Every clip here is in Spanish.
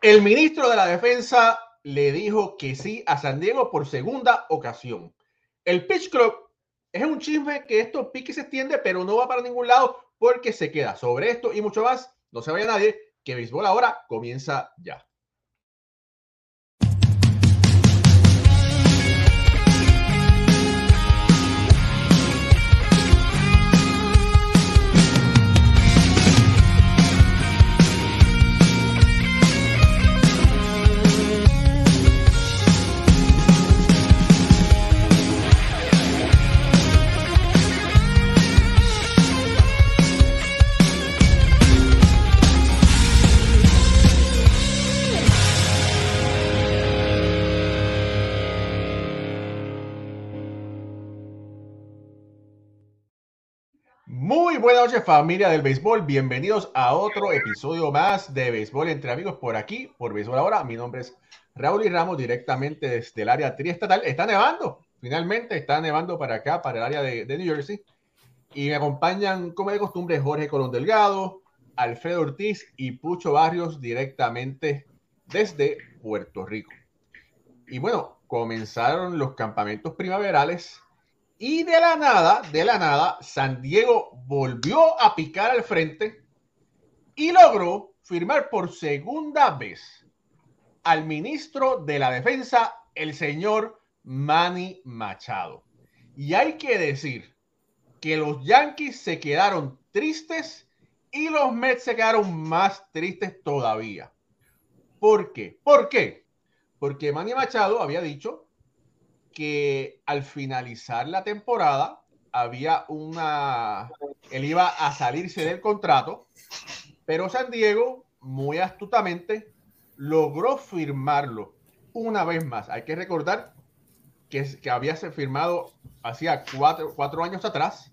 El ministro de la Defensa le dijo que sí a San Diego por segunda ocasión. El Pitch Club es un chisme que esto pique se extiende, pero no va para ningún lado porque se queda. Sobre esto y mucho más, no se vaya nadie, que béisbol ahora comienza ya. Muy buenas noches familia del béisbol, bienvenidos a otro episodio más de Béisbol entre amigos por aquí, por Béisbol Ahora. Mi nombre es Raúl y Ramos directamente desde el área triestatal. Está nevando, finalmente está nevando para acá, para el área de, de New Jersey. Y me acompañan, como de costumbre, Jorge Colón Delgado, Alfredo Ortiz y Pucho Barrios directamente desde Puerto Rico. Y bueno, comenzaron los campamentos primaverales y de la nada, de la nada, San Diego volvió a picar al frente y logró firmar por segunda vez al ministro de la Defensa, el señor Manny Machado. Y hay que decir que los Yankees se quedaron tristes y los Mets se quedaron más tristes todavía. ¿Por qué? ¿Por qué? Porque Manny Machado había dicho que al finalizar la temporada había una, él iba a salirse del contrato, pero San Diego muy astutamente logró firmarlo una vez más. Hay que recordar que, que había firmado hacía cuatro, cuatro años atrás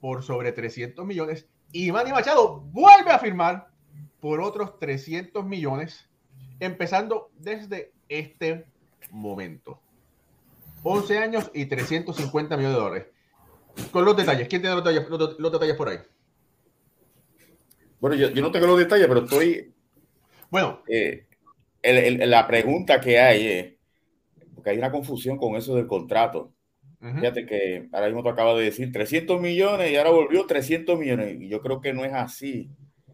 por sobre 300 millones y Manny Machado vuelve a firmar por otros 300 millones, empezando desde este momento. 11 años y 350 millones de dólares. Con los detalles, ¿quién tiene los detalles, los, los detalles por ahí? Bueno, yo, yo, no tengo los detalles, pero estoy. Bueno, eh, el, el, la pregunta que hay es: porque hay una confusión con eso del contrato. Uh -huh. Fíjate que ahora mismo tú acabas de decir 300 millones y ahora volvió 300 millones. Y yo creo que no es así.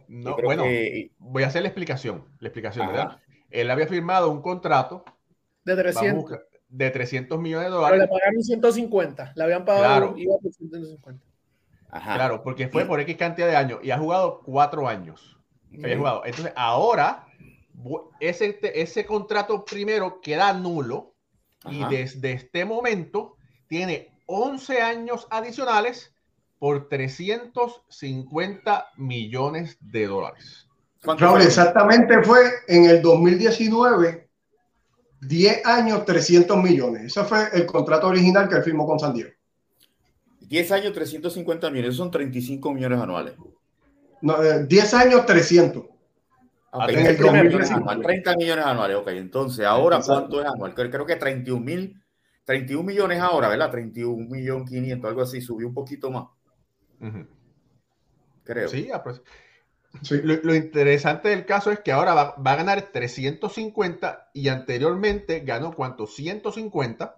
No, bueno, que... voy a hacer la explicación. La explicación, ¿verdad? Él había firmado un contrato de 300 de 300 millones de dólares. Pero le pagaron 150, le habían pagado claro. iba por 150. Ajá. Claro, porque fue por X cantidad de años y ha jugado cuatro años. Mm. Había jugado. Entonces, ahora ese, ese contrato primero queda nulo Ajá. y desde este momento tiene 11 años adicionales por 350 millones de dólares. Raúl, exactamente fue en el 2019 10 años, 300 millones. Ese fue el contrato original que él firmó con San Diego. 10 años, 350 millones. Esos son 35 millones anuales. No, eh, 10 años, 300. Okay, en el 30, anual, 30 millones anuales. Ok, entonces, ¿ahora cuánto es anual? Creo que 31 mil, 31 millones ahora, ¿verdad? 31 millones 500, algo así. Subió un poquito más. Uh -huh. Creo. Sí, Sí. Lo, lo, interesante del caso es que ahora va, va, a ganar 350 y anteriormente ganó cuánto? 150,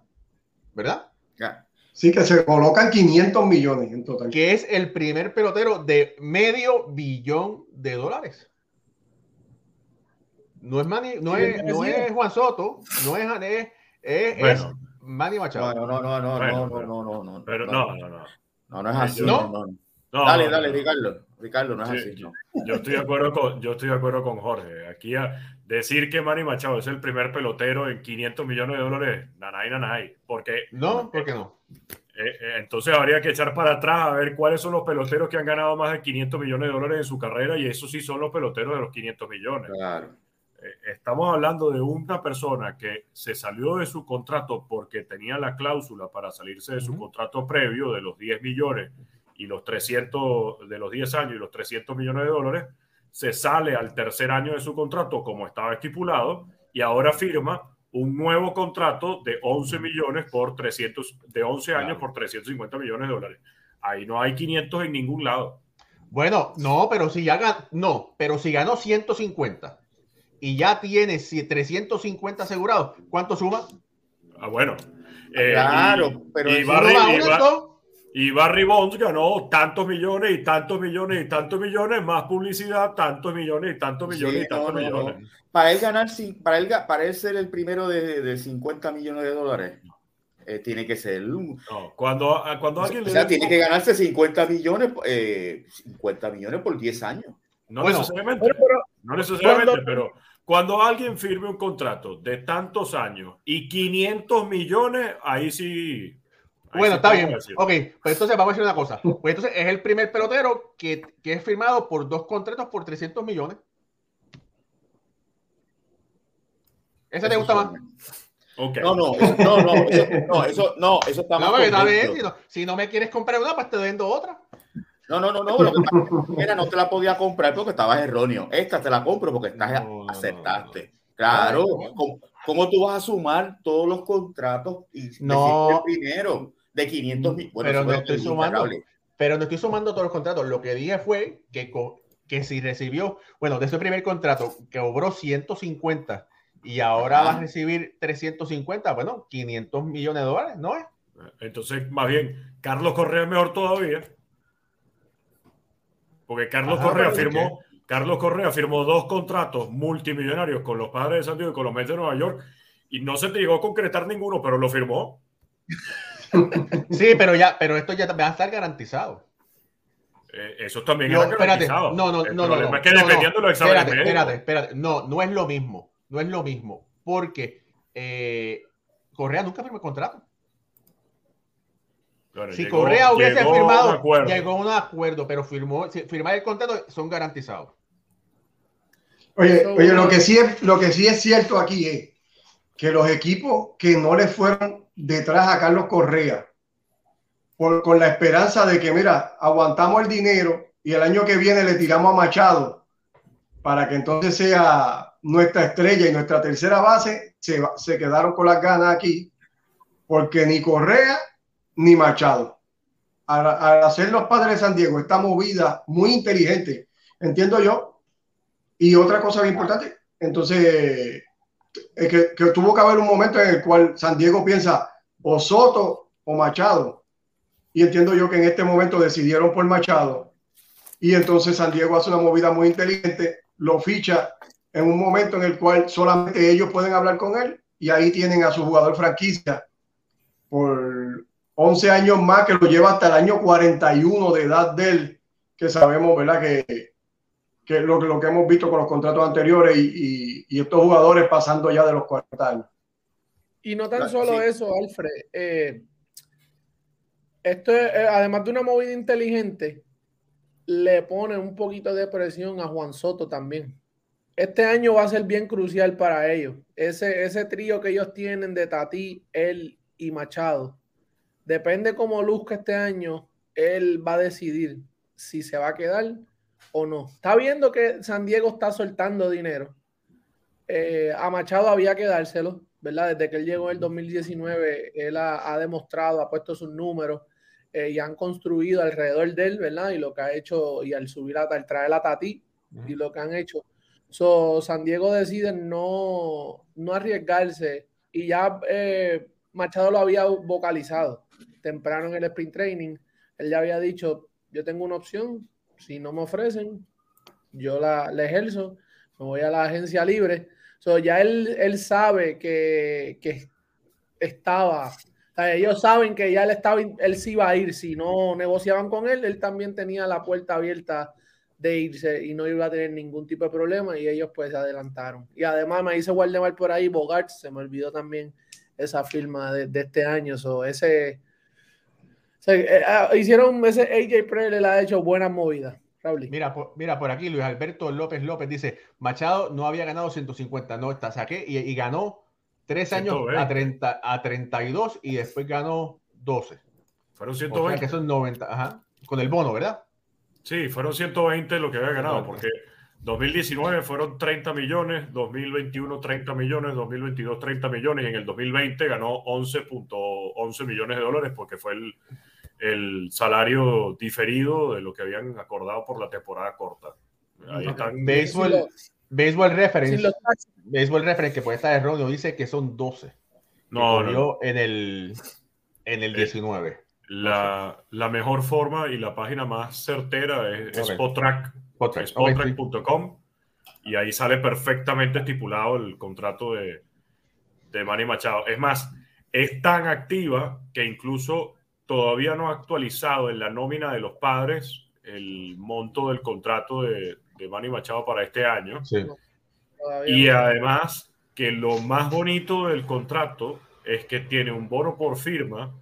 ¿verdad? Yeah. Sí, que se colocan 500 millones en total. Que es el primer pelotero de medio billón de dólares. No es, Manny, no, sí, es, no es Juan Soto, no es, es, es, bueno. es Manny Machado. No, no, no, no, bueno, no, no, no, no, Pero no, no, no. No, no es así. ¿No? no, no. No, dale, no, dale, Ricardo. Ricardo, no es sí, así. Yo, yo, estoy de acuerdo con, yo estoy de acuerdo con Jorge. Aquí a decir que Manny Machado es el primer pelotero en 500 millones de dólares, nanay, nanay. Porque, no, ¿por qué no? Eh, eh, entonces habría que echar para atrás a ver cuáles son los peloteros que han ganado más de 500 millones de dólares en su carrera y esos sí son los peloteros de los 500 millones. Claro. Eh, estamos hablando de una persona que se salió de su contrato porque tenía la cláusula para salirse de su uh -huh. contrato previo de los 10 millones y los 300 de los 10 años y los 300 millones de dólares, se sale al tercer año de su contrato como estaba estipulado y ahora firma un nuevo contrato de 11 millones por 300, de 11 años claro. por 350 millones de dólares. Ahí no hay 500 en ningún lado. Bueno, no, pero si ya ganó, no, pero si ganó 150 y ya tiene 350 asegurados, ¿cuánto suma? Ah, bueno. Eh, claro, pero y Barry, y, Barry, Bonds ganó tantos millones y tantos millones y tantos millones, más publicidad, tantos millones y tantos millones y tantos millones. Para él ganar, para él, para él ser el primero de, de 50 millones de dólares, eh, tiene que ser. No, cuando, cuando alguien o sea, tiene que ganarse 50 millones, eh, 50 millones por 10 años. No necesariamente, pero, no necesariamente pero cuando alguien firme un contrato de tantos años y 500 millones, ahí sí. Bueno, está bien. Ok, pues entonces vamos a decir una cosa. Pues entonces es el primer pelotero que, que es firmado por dos contratos por 300 millones. ¿Ese te gusta más? No, no, no, no, eso, no, eso, no, eso está no, está bien, si, no, si no me quieres comprar una, pues te vendo otra. No, no, no, no, lo que era, no te la podía comprar porque estabas erróneo. Esta te la compro porque estás, aceptaste. Claro, ¿cómo, tú vas a sumar todos los contratos y no. el dinero de 500 mil? Bueno, pero no estoy sumando, pero no estoy sumando todos los contratos. Lo que dije fue que, que si recibió, bueno, de ese primer contrato que obró 150 y ahora va a recibir 350, bueno, 500 millones de dólares, ¿no es? Entonces, más bien, Carlos Correa es mejor todavía. Porque Carlos Correa firmó, Carlos Correa firmó dos contratos multimillonarios con los padres de San Diego y con los Mets de Nueva York y no se te llegó a concretar ninguno, pero lo firmó. Sí, pero ya, pero esto ya va a estar garantizado. Eh, eso también no, garantizado. No, no, no, no, Es que dependiendo de los exámenes espérate, espérate, espérate. No, no es lo mismo no es lo mismo, porque eh, Correa nunca firmó el contrato. si Correa hubiese firmado, llegó a un acuerdo, pero firmó, firmar el contrato son garantizados. Oye, oye, lo que sí es, lo que sí es cierto aquí es que los equipos que no le fueron detrás a Carlos Correa, por, con la esperanza de que, mira, aguantamos el dinero y el año que viene le tiramos a Machado para que entonces sea nuestra estrella y nuestra tercera base se, se quedaron con las ganas aquí, porque ni Correa ni Machado. Al, hacer los padres de San Diego esta movida muy inteligente, entiendo yo. Y otra cosa importante, entonces, es que, que tuvo que haber un momento en el cual San Diego piensa o Soto o Machado. Y entiendo yo que en este momento decidieron por Machado. Y entonces San Diego hace una movida muy inteligente, lo ficha en un momento en el cual solamente ellos pueden hablar con él y ahí tienen a su jugador franquicia por 11 años más que lo lleva hasta el año 41 de edad de él, que sabemos, ¿verdad? Que, que lo, lo que hemos visto con los contratos anteriores y, y, estos jugadores pasando ya de los 40 años. Y no tan solo eso, Alfred. Eh, esto es, eh, además de una movida inteligente, le pone un poquito de presión a Juan Soto también este año va a ser bien crucial para ellos. Ese, ese trío que ellos tienen de Tati, él y Machado. Depende cómo luzca este año, él va a decidir si se va a quedar o no. Está viendo que San Diego está soltando dinero. Eh, a Machado había que dárselo, ¿verdad? Desde que él llegó en el 2019, él ha, demostrado, ha puesto sus números eh, y han construido alrededor de él, ¿verdad? Y lo que ha hecho, y al subir, a, al traer a Tati, y lo que han hecho So, San Diego decide no, no arriesgarse y ya eh, Machado lo había vocalizado temprano en el sprint training. Él ya había dicho, yo tengo una opción, si no me ofrecen, yo la, ejerzo, me voy a la agencia libre. So, ya él, él sabe que, que estaba, ellos saben que ya él, estaba, él sí iba a ir, si no negociaban con él, él también tenía la puerta abierta de irse y no iba a tener ningún tipo de problema y ellos pues se adelantaron. Y además me dice Waldemar por ahí, Bogart, se me olvidó también esa firma de, este año, so, ese... Eh, ah, hicieron ese AJ Presley le ha hecho buenas movidas. Mira por, mira, por aquí Luis Alberto López López dice, Machado no había ganado 150, no, está saqué y, ganó tres años a, 30, a 32 y después ganó 12. Fueron 120. que son 90, ajá, con el bono, ¿verdad? Sí, fueron 120 lo que había ganado, porque 2019 fueron 30 millones, 2021 30 millones, 2022 30 millones y en el 2020 ganó 11.11 millones de dólares porque fue el, el, salario diferido de lo que habían acordado por la temporada corta. Ahí están. Béisbol, Baseball Reference, Baseball Reference, que puede estar erróneo, dice que son 12. No, no. En el, en el 19. Eh, la, la, mejor forma y la página más certera es, okay. Y ahí sale perfectamente estipulado el contrato de, de Manny Machado. Es más, es tan activa que incluso todavía no ha actualizado en la nómina de los padres el monto del contrato de, de Manny Machado para este año. Y además que lo más bonito del contrato es que tiene un bono por firma,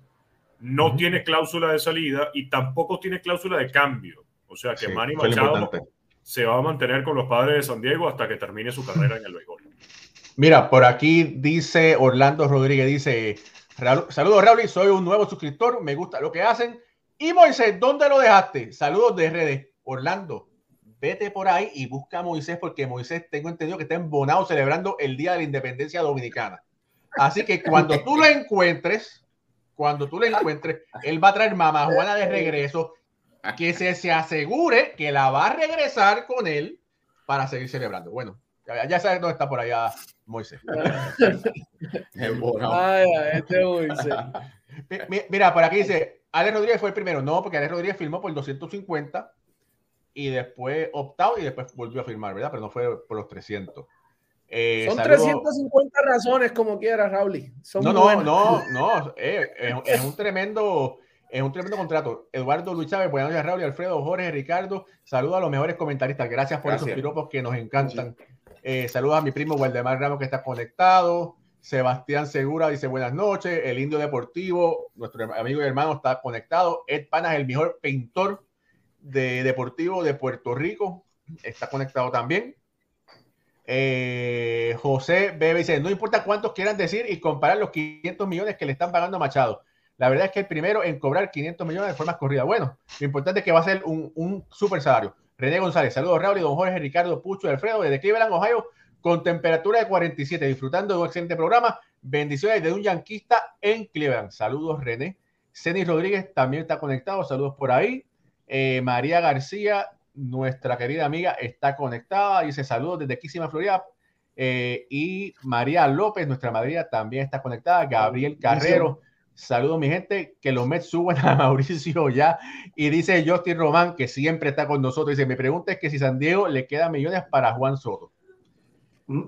no tiene cláusula de salida y tampoco tiene cláusula de cambio. O sea que Manny Machado se va a mantener con los padres de San Diego hasta que termine su carrera en el béisbol. Mira, por aquí dice Orlando Rodríguez, dice, saludos Raúl, soy un nuevo suscriptor, me gusta lo que hacen. Y Moisés, ¿dónde lo dejaste? Saludos de redes. Orlando, vete por ahí y busca a Moisés porque Moisés tengo entendido que está en Bonao celebrando el Día de la Independencia Dominicana. Así que cuando tú lo encuentres, cuando tú lo encuentres, él va a traer mamá Juana de regreso, que se, se asegure que la va a regresar con él para seguir celebrando. Bueno, ya, sabes dónde está por allá Moisés. este Moisés. Mira, por aquí dice, Alex Rodríguez fue el primero. No, porque Alex Rodríguez firmó por 250 y después optado y después volvió a firmar, ¿verdad? Pero no fue por los 300. Eh, Son 350 razones como quieras, Raúl. no, no, no, no, eh, es, un tremendo, es un tremendo contrato. Eduardo Luis Chávez, buenas noches, Raúl, Alfredo, Jorge, Ricardo. Saludos a los mejores comentaristas. Gracias por esos piropos que nos encantan. Eh, saludos a mi primo Waldemar Ramos que está conectado. Sebastián Segura dice buenas noches. El Indio Deportivo, nuestro amigo y hermano, está conectado. Ed Pana es el mejor pintor de deportivo de Puerto Rico. Está conectado también. Eh, José Bebe dice, no importa cuántos quieran decir y comparar los 500 millones que le están pagando a Machado. La verdad es que el primero en cobrar 500 millones de forma corrida. Bueno, lo importante es que va a ser un, un super salario. René González, saludos Raúl y don Jorge Ricardo Pucho Alfredo desde Cleveland, Ohio, con temperatura de 47, disfrutando de un excelente programa. Bendiciones de un yanquista en Cleveland. Saludos, René. Cenis Rodríguez también está conectado. Saludos por ahí. Eh, María García, nuestra querida amiga, está conectada. Dice saludos desde Quísima, Florida. Eh, y María López, nuestra madrina, también está conectada. Gabriel Carrero. Saludos, mi gente. Que los Mets suban a Mauricio ya. Y dice Justin Román, que siempre está con nosotros. Dice: Mi pregunta es que si San Diego le queda millones para Juan Soto. Mm.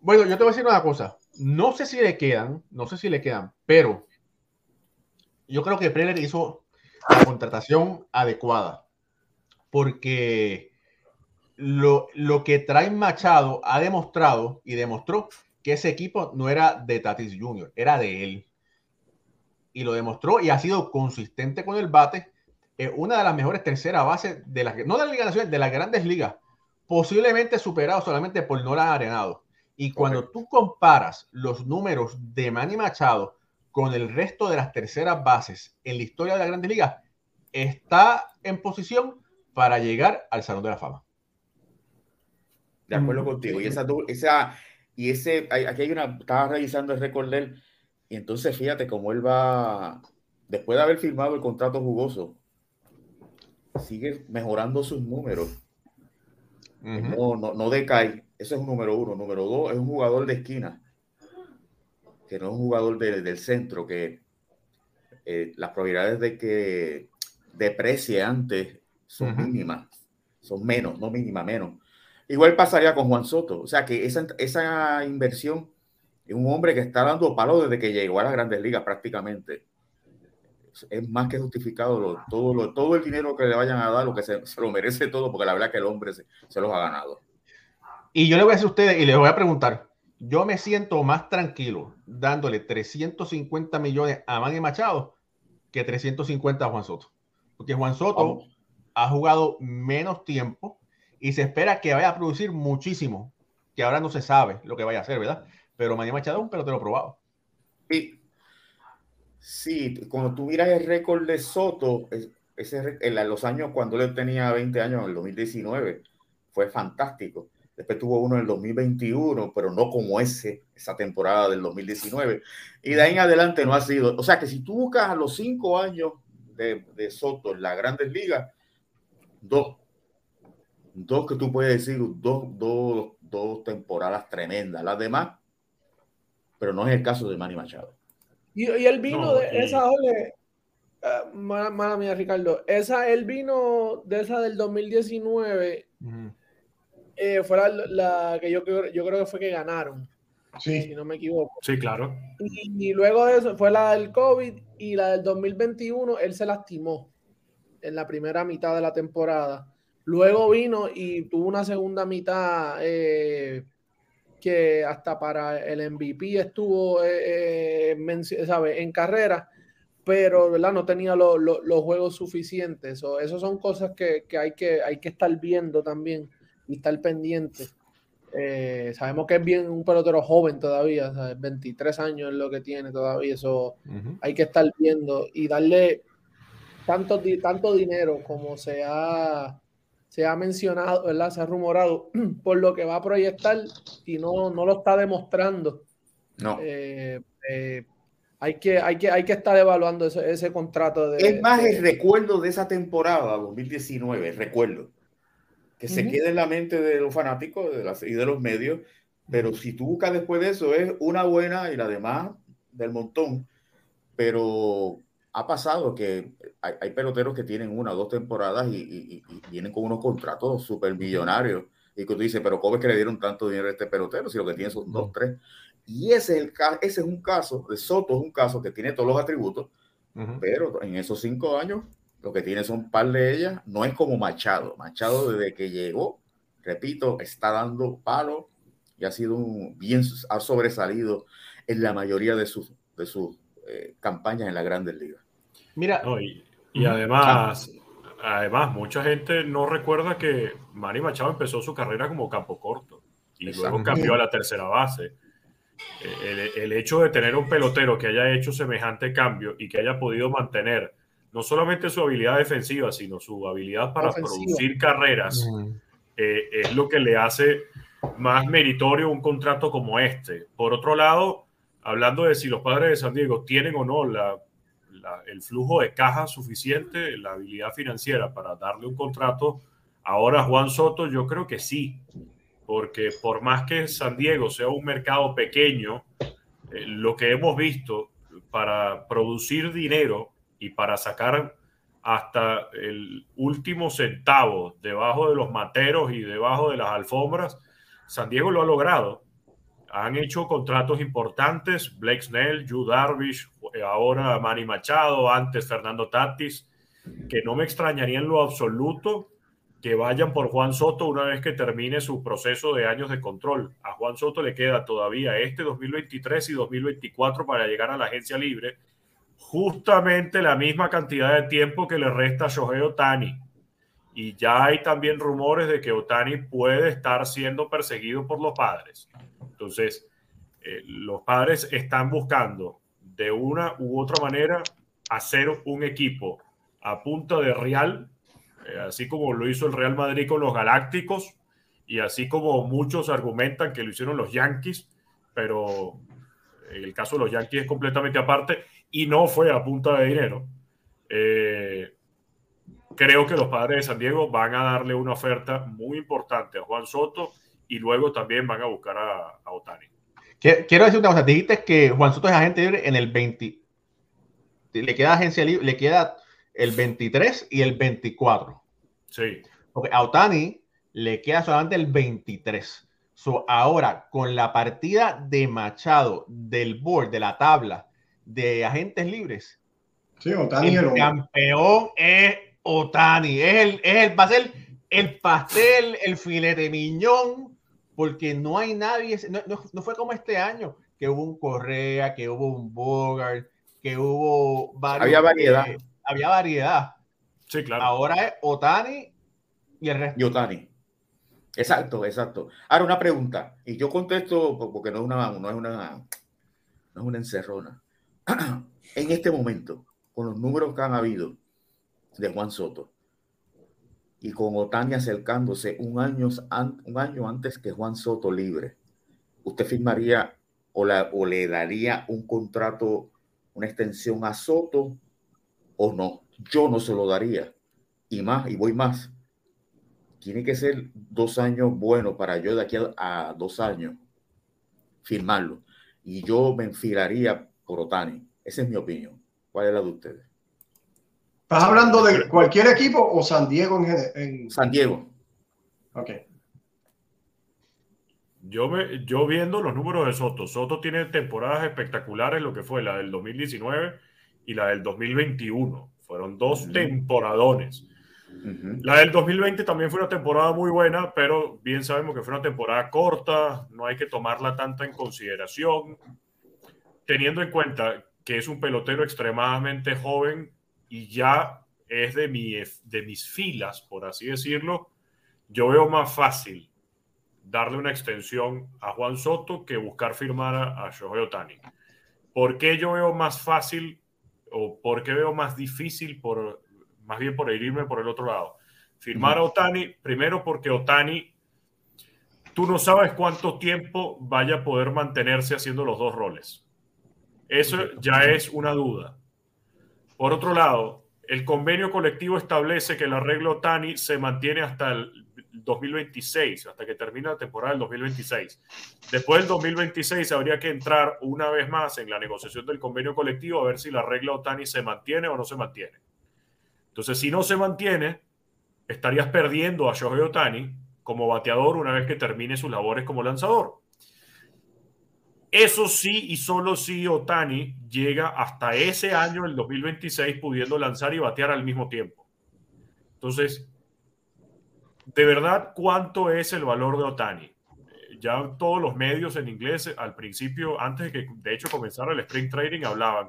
Bueno, yo te voy a decir una cosa. No sé si le quedan, no sé si le quedan, pero yo creo que Preller hizo la contratación adecuada. Porque lo, lo, que trae Machado ha demostrado y demostró que ese equipo no era de Tatis Jr., era de él. Y lo demostró y ha sido consistente con el bate. una de las mejores terceras bases de las, no de la Liga Nacional, de las grandes ligas posiblemente superado solamente por Nolan Arenado. Y cuando tú comparas los números de Manny Machado con el resto de las terceras bases en la historia de la Grande Liga, está en posición para llegar al Salón de la Fama. De acuerdo contigo. Y esa, esa y ese, aquí hay una, estaba revisando el récord de él, y entonces fíjate cómo él va, después de haber firmado el contrato jugoso, sigue mejorando sus números no, no, no decae. Ese es un número uno. Número dos, es un jugador de esquina, que no es un jugador del centro, que eh, las probabilidades de que deprecie antes son mínimas, son menos, no mínima, menos. Igual pasaría con Juan Soto. O sea que esa, esa inversión un hombre que está dando palo desde que llegó a las grandes ligas prácticamente es más que justificado todo, lo, todo el dinero que le vayan a dar, lo que se, lo merece todo, porque la verdad que el hombre se, se, los ha ganado. Y yo le voy a decir a ustedes y les voy a preguntar, yo me siento más tranquilo dándole 350 millones a Manny Machado que 350 a Juan Soto. Porque Juan Soto ha jugado menos tiempo y se espera que vaya a producir muchísimo, que ahora no se sabe lo que vaya a hacer, ¿verdad? Pero Manny Machado es un pelotero probado. Y Sí, cuando tú miras el récord de Soto, ese, en los años cuando él tenía 20 años, en el 2019, fue fantástico. Después tuvo uno en el 2021, pero no como ese, esa temporada del 2019. Y de ahí en adelante no ha sido. O sea que si tú buscas a los cinco años de, de Soto en las grandes ligas, dos. Dos que tú puedes decir, dos, dos, dos temporadas tremendas. Las demás, pero no es el caso de Manny Machado. Y, y él vino de esa, ole, uh, mala, mía, Ricardo, esa, él vino de esa del 2019, eh, fue la, que yo, yo creo que fue que ganaron. Sí. Si no me equivoco. Sí, claro. Y, y, luego de eso fue la del COVID y la del 2021, él se lastimó en la primera mitad de la temporada. Luego vino y tuvo una segunda mitad eh, que hasta para el MVP estuvo eh, eh, en carrera, pero ¿verdad? no tenía los juegos suficientes. O esas son cosas que, hay que hay que estar viendo también y estar pendiente. sabemos que es bien un pelotero joven todavía, 23 años es lo que tiene todavía, eso hay que estar viendo y darle tanto, tanto dinero como se ha se ha mencionado, ¿verdad? Se ha rumorado por lo que va a proyectar y no, no lo está demostrando. No. Eh, eh, hay, que, hay, que, hay que estar evaluando ese, ese contrato. De, es más el recuerdo de esa temporada 2019, recuerdo, que se quede en la mente de los fanáticos de las, y de los medios, pero si tú buscas después de eso, es una buena y la demás del montón, pero ha pasado que hay, peloteros que tienen una o dos temporadas y, vienen con unos contratos súper millonarios. Y que tú dices, pero ¿cómo es que le dieron tanto dinero a este pelotero si lo que tiene son dos, tres? Y ese es, el, ese es un caso, de Soto es un caso que tiene todos los atributos, pero en esos cinco años lo que tiene son un par de ellas. No es como Machado. Machado desde que llegó, repito, está dando palo y ha sido un, bien, ha sobresalido en la mayoría de sus, de sus eh, campañas en la Grandes Ligas. Mira. y, además, además, mucha gente no recuerda que Manny Machado empezó su carrera como campo corto y luego cambió a la tercera base. Eh, el, hecho de tener un pelotero que haya hecho semejante cambio y que haya podido mantener no solamente su habilidad defensiva, sino su habilidad para producir carreras, eh, es lo que le hace más meritorio un contrato como este. Por otro lado, hablando de si los padres de San Diego tienen o no el flujo de caja suficiente, la habilidad financiera para darle un contrato. Ahora Juan Soto, yo creo que sí, porque por más que San Diego sea un mercado pequeño, eh, lo que hemos visto para producir dinero y para sacar hasta el último centavo debajo de los materos y debajo de las alfombras, San Diego lo ha logrado han hecho contratos importantes, Blake Snell, Yu Darvish, ahora Manny Machado, antes Fernando Tatis, que no me extrañaría en lo absoluto que vayan por Juan Soto una vez que termine su proceso de años de control. A Juan Soto le queda todavía este 2023 y 2024 para llegar a la agencia libre, justamente la misma cantidad de tiempo que le resta a Shohei Otani. Y ya hay también rumores de que Otani puede estar siendo perseguido por los padres. Entonces, eh, los padres están buscando de una u otra manera hacer un equipo a punta de Real, eh, así como lo hizo el Real Madrid con los Galácticos y así como muchos argumentan que lo hicieron los Yankees, pero el caso de los Yankees es completamente aparte y no fue a punta de dinero. Eh, creo que los padres de San Diego van a darle una oferta muy importante a Juan Soto y luego también van a buscar a, Otani. Quiero decir una cosa, dijiste que Juan Soto es agente libre en el 20, le queda agencia libre, le queda el 23 y el 24. Sí. Porque a Otani le queda solamente el 23. So, ahora, con la partida de Machado del board, de la tabla de agentes libres, sí, Otani el campeón es Otani. Es el, es el, va a ser el pastel, el filete miñón porque no hay nadie, no, fue como este año, que hubo un Correa, que hubo un Bogart, que hubo varios. Había variedad. había variedad. Sí, claro. Ahora es Otani y el resto. Y Otani. Exacto, exacto. Ahora una pregunta, y yo contesto porque no es una, no es una, no es una encerrona. en este momento, con los números que han habido de Juan Soto, y con Otani acercándose un año, antes que Juan Soto libre, ¿usted firmaría o, le daría un contrato, una extensión a Soto o no? Yo no se lo daría. Y más, y voy más. tiene que ser dos años buenos para yo de aquí a, dos años firmarlo. Y yo me enfilaría por Otani. Esa es mi opinión. ¿Cuál es la de ustedes? ¿Estás hablando de cualquier equipo o San Diego en, en... San Diego. Ok. Yo, me, yo viendo los números de Soto, Soto tiene temporadas espectaculares, lo que fue la del 2019 y la del 2021. Fueron dos temporadones. La del 2020 también fue una temporada muy buena, pero bien sabemos que fue una temporada corta, no hay que tomarla tanta en consideración, teniendo en cuenta que es un pelotero extremadamente joven y ya es de, mi, de mis filas, por así decirlo, yo veo más fácil darle una extensión a Juan Soto que buscar firmar a, a Shohei Otani. ¿Por qué yo veo más fácil o por qué veo más difícil por más bien por irme por el otro lado. Firmar a Otani, primero porque Otani, tú no sabes cuánto tiempo vaya a poder mantenerse haciendo los dos roles. Eso ya es una duda. Por otro lado, el convenio colectivo establece que el arreglo Otani se mantiene hasta el 2026, hasta que termine la temporada del 2026. Después del 2026 habría que entrar una vez más en la negociación del convenio colectivo a ver si el arreglo Otani se mantiene o no se mantiene. Entonces, si no se mantiene, estarías perdiendo a Shohei Otani como bateador una vez que termine sus labores como lanzador. Eso sí y solo si Otani llega hasta ese año, el 2026, pudiendo lanzar y batear al mismo tiempo. Entonces, de verdad, ¿cuánto es el valor de Otani? Ya todos los medios en inglés, al principio, antes de que de hecho comenzara el Spring Trading, hablaban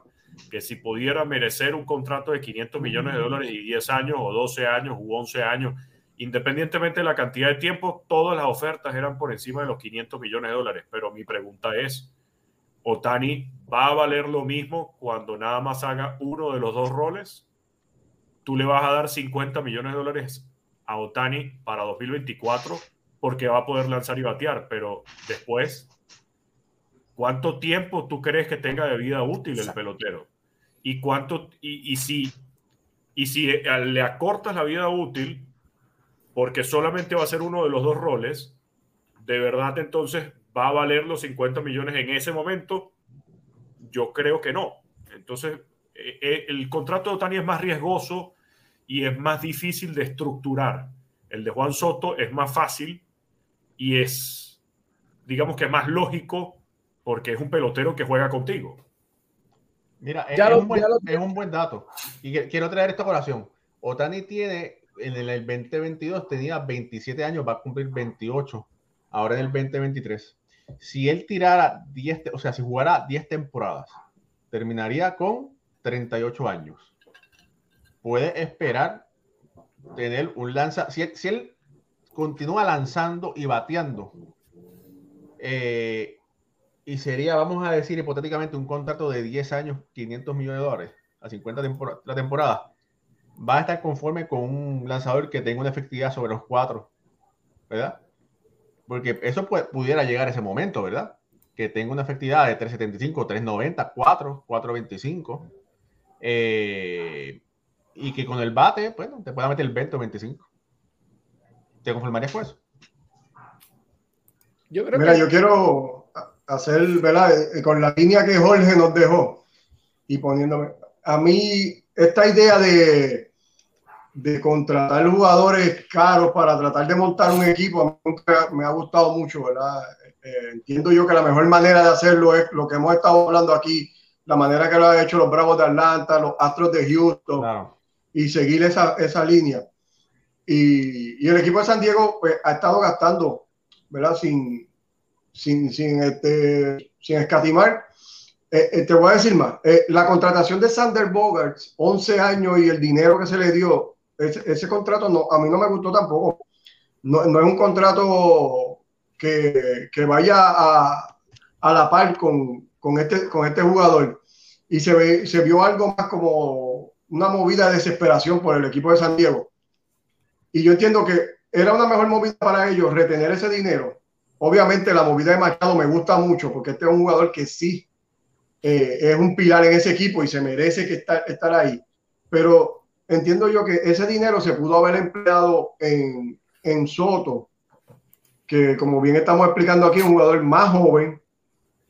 que si pudiera merecer un contrato de 500 millones de dólares y 10 años o 12 años u 11 años, independientemente de la cantidad de tiempo, todas las ofertas eran por encima de los 500 millones de dólares. Pero mi pregunta es, ¿Otani va a valer lo mismo cuando nada más haga uno de los dos roles? ¿Tú le vas a dar 50 millones de dólares a Otani para 2024 porque va a poder lanzar y batear, pero después ¿Cuánto tiempo tú crees que tenga de vida útil el pelotero? ¿Y, cuánto, y, si, y si le acortas la vida útil, porque solamente va a ser uno de los dos roles, de verdad entonces va a valer los 50 millones en ese momento? Yo creo que no. Entonces, eh, eh, el contrato de Otani es más riesgoso y es más difícil de estructurar. El de Juan Soto es más fácil y es, digamos que más lógico porque es un pelotero que juega contigo. Mira, es, un buen, dato. Y quiero traer esta colación. Otani tiene, en el 2022 tenía 27 años, va a cumplir 28, ahora en el 2023. Si él tirara 10, o sea, si jugara 10 temporadas, terminaría con 38 años. Puede esperar tener un lanza, si él continúa lanzando y bateando, eh, y sería, vamos a decir hipotéticamente, un contrato de 10 años, 500 millones de dólares a 50 la temporada, va a estar conforme con un lanzador que tenga una efectividad sobre los 4, ¿verdad? Porque eso pudiera llegar a ese momento, ¿verdad? Que tenga una efectividad de 375, 390, 4, 425. y que con el bate, bueno, te pueda meter el 20 o 25. ¿Te conformarías con eso? Yo creo Mira, yo quiero hacer, ¿verdad? Eh, con la línea que Jorge nos dejó y poniéndome. A mí, esta idea de, de contratar jugadores caros para tratar de montar un equipo, me ha gustado mucho, ¿verdad? Eh, entiendo yo que la mejor manera de hacerlo es lo que hemos estado hablando aquí, la manera que lo han hecho los Bravos de Atlanta, los Astros de Houston, y seguir esa, esa línea. Y, y, el equipo de San Diego pues, ha estado gastando, ¿verdad? Sin, sin, sin, este, sin escatimar. Eh, eh, te voy a decir más. Eh, la contratación de Sander Bogarts, 11 años y el dinero que se le dio, ese, contrato no, a mí no me gustó tampoco. No, es un contrato que, vaya a, la par este, con este jugador. Y se, ve, se vio algo más como una movida de desesperación por el equipo de San Diego. Y yo entiendo que era una mejor movida para ellos retener ese dinero Obviamente la movida de Machado me gusta mucho porque este es un jugador que sí eh, es un pilar en ese equipo y se merece que estar, estar ahí. Pero entiendo yo que ese dinero se pudo haber empleado en, en Soto, que como bien estamos explicando aquí, un jugador más joven,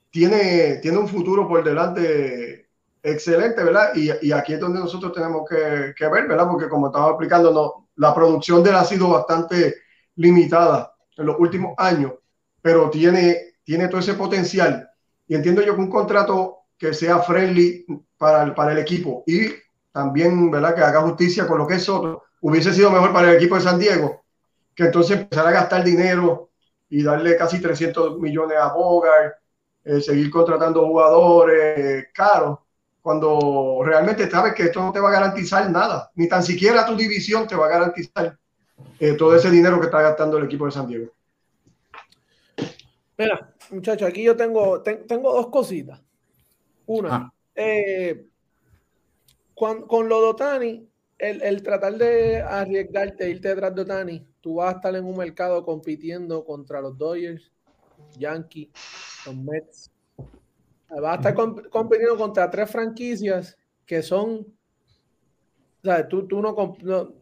tiene, tiene un futuro por delante excelente, ¿verdad? Y, y aquí es donde nosotros tenemos que, que, ver, ¿verdad? Porque como estaba explicando, no, la producción de él ha sido bastante limitada en los últimos años, pero tiene, tiene todo ese potencial. Y entiendo yo que un contrato que sea friendly para el, para el equipo y también, ¿verdad? Que haga justicia con lo que es Soto, hubiese sido mejor para el equipo de San Diego que entonces empezar a gastar dinero y darle casi 300 millones a Bogart, eh, seguir contratando jugadores caros, cuando realmente sabes que esto no te va a garantizar nada, ni tan siquiera tu división te va a garantizar eh, todo ese dinero que está gastando el equipo de San Diego. Mira, muchachos, aquí yo tengo, tengo dos cositas. Una, ah. eh, con, con, lo de Otani, el, el, tratar de arriesgarte, irte detrás de Otani, tú vas a estar en un mercado compitiendo contra los Dodgers, Yankees, los Mets. Vas a estar compitiendo contra tres franquicias que son, o sea, tú, tú no, no,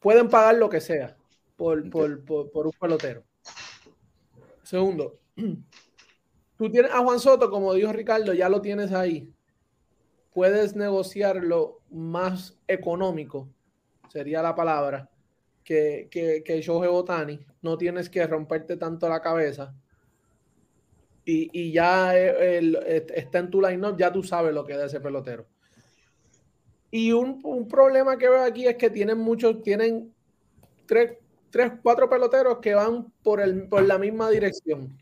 pueden pagar lo que sea por, por, por, por un pelotero. Segundo, tú tienes a Juan Soto, como dijo Ricardo, ya lo tienes ahí. Puedes negociarlo más económico, sería la palabra, que, que, que Shohei Otani. No tienes que romperte tanto la cabeza. Y, y ya el, está en tu line-up, ya tú sabes lo que es ese pelotero. Y un, un, problema que veo aquí es que tienen muchos, tienen tres, tres, cuatro peloteros que van por, el, por la misma dirección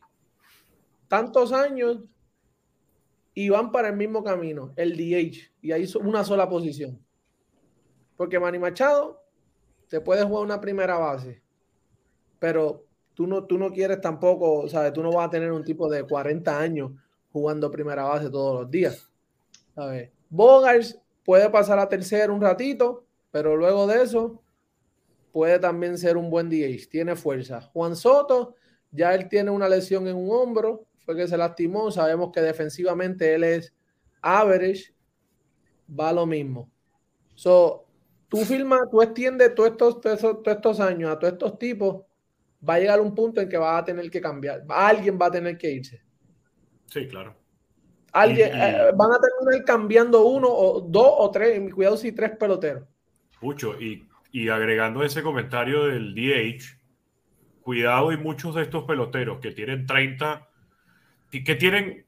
tantos años y van para el mismo camino, el DH, y ahí una sola posición. Porque Manny Machado te puede jugar una primera base, pero tú no, tú no quieres tampoco, ¿sabes? Tú no vas a tener un tipo de 40 años jugando primera base todos los días. ¿sabes? Bogars puede pasar a tercero un ratito, pero luego de eso puede también ser un buen DH, tiene fuerza. Juan Soto, ya él tiene una lesión en un hombro, fue que se lastimó. Sabemos que defensivamente él es average, va lo mismo. So, tú firmas, tú extiendes todos estos, todos estos años a todos estos tipos, va a llegar un punto en que va a tener que cambiar. Alguien va a tener que irse. Sí, claro. Alguien, eh, van a terminar cambiando uno o dos o tres, cuidado si tres peloteros. Mucho, y, y agregando ese comentario del DH, cuidado y muchos de estos peloteros que tienen 30 que tienen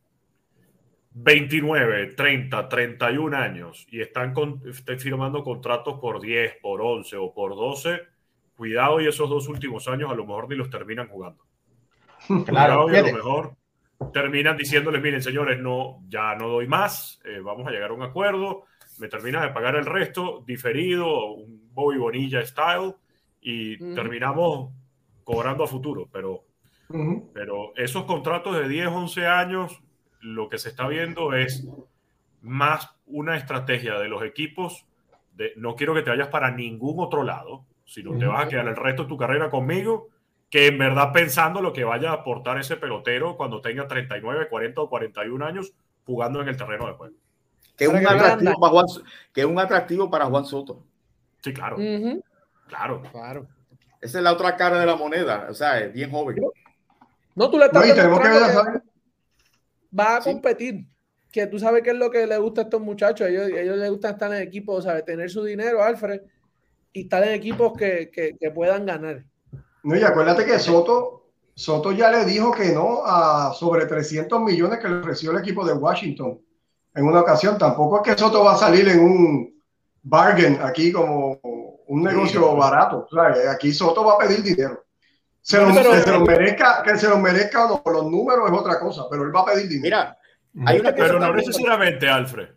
29, 30, 31 años y están, con, firmando contratos por 10, por 11 o por 12, cuidado y esos dos últimos años a lo mejor ni los terminan jugando. Claro, y a lo mejor terminan diciéndoles, miren señores, no, ya no doy más, eh, vamos a llegar a un acuerdo, me terminas de pagar el resto, diferido, un Bobby Bonilla style, y terminamos cobrando a futuro, pero pero esos contratos de 10, 11 años, lo que se está viendo es más una estrategia de los equipos de no quiero que te vayas para ningún otro lado, sino te vas a quedar el resto de tu carrera conmigo, que en verdad pensando lo que vaya a aportar ese pelotero cuando tenga 39, 40 o 41 años jugando en el terreno de juego. Que es, un atractivo para Juan, que es un atractivo para Juan Soto. Sí, claro. Claro. Claro. Esa es la otra cara de la moneda. O sea, es bien joven. No, tú le estás no, que va a competir. Que tú sabes qué es lo que le gusta a estos muchachos. Ellos, ellos les gusta estar en equipos, ¿sabes? Tener su dinero, Alfred, y estar en equipos que, que, que puedan ganar. No, y acuérdate que Soto, Soto ya le dijo que no a sobre 300 millones que le ofreció el equipo de Washington en una ocasión. Tampoco es que Soto va a salir en un bargain aquí como un negocio barato. Aquí Soto va a pedir dinero. Se lo, que se lo merezca, que se lo merezca o no, los números es otra cosa, pero él va a pedir dinero. Mira, hay una pero no necesariamente, Alfred.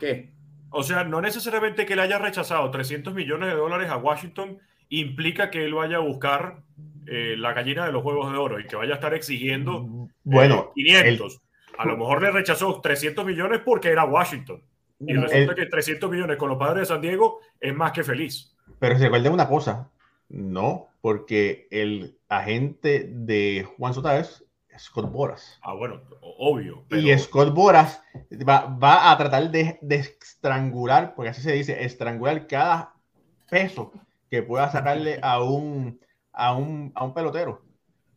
¿Qué? O sea, no necesariamente que le haya rechazado 300 millones de dólares a Washington implica que él vaya a buscar eh, la gallina de los huevos de oro y que vaya a estar exigiendo mm, bueno, 500. Eh, a lo mejor le rechazó 300 millones porque era Washington. Y resulta que 300 millones con los padres de San Diego es más que feliz. Pero se recuerden una cosa, no, porque el agente de Juan Sota es Scott Boras. Ah, bueno, obvio. Y Scott Boras va, a tratar de, estrangular, porque así se dice, estrangular cada peso que pueda sacarle a un, a un, a un pelotero.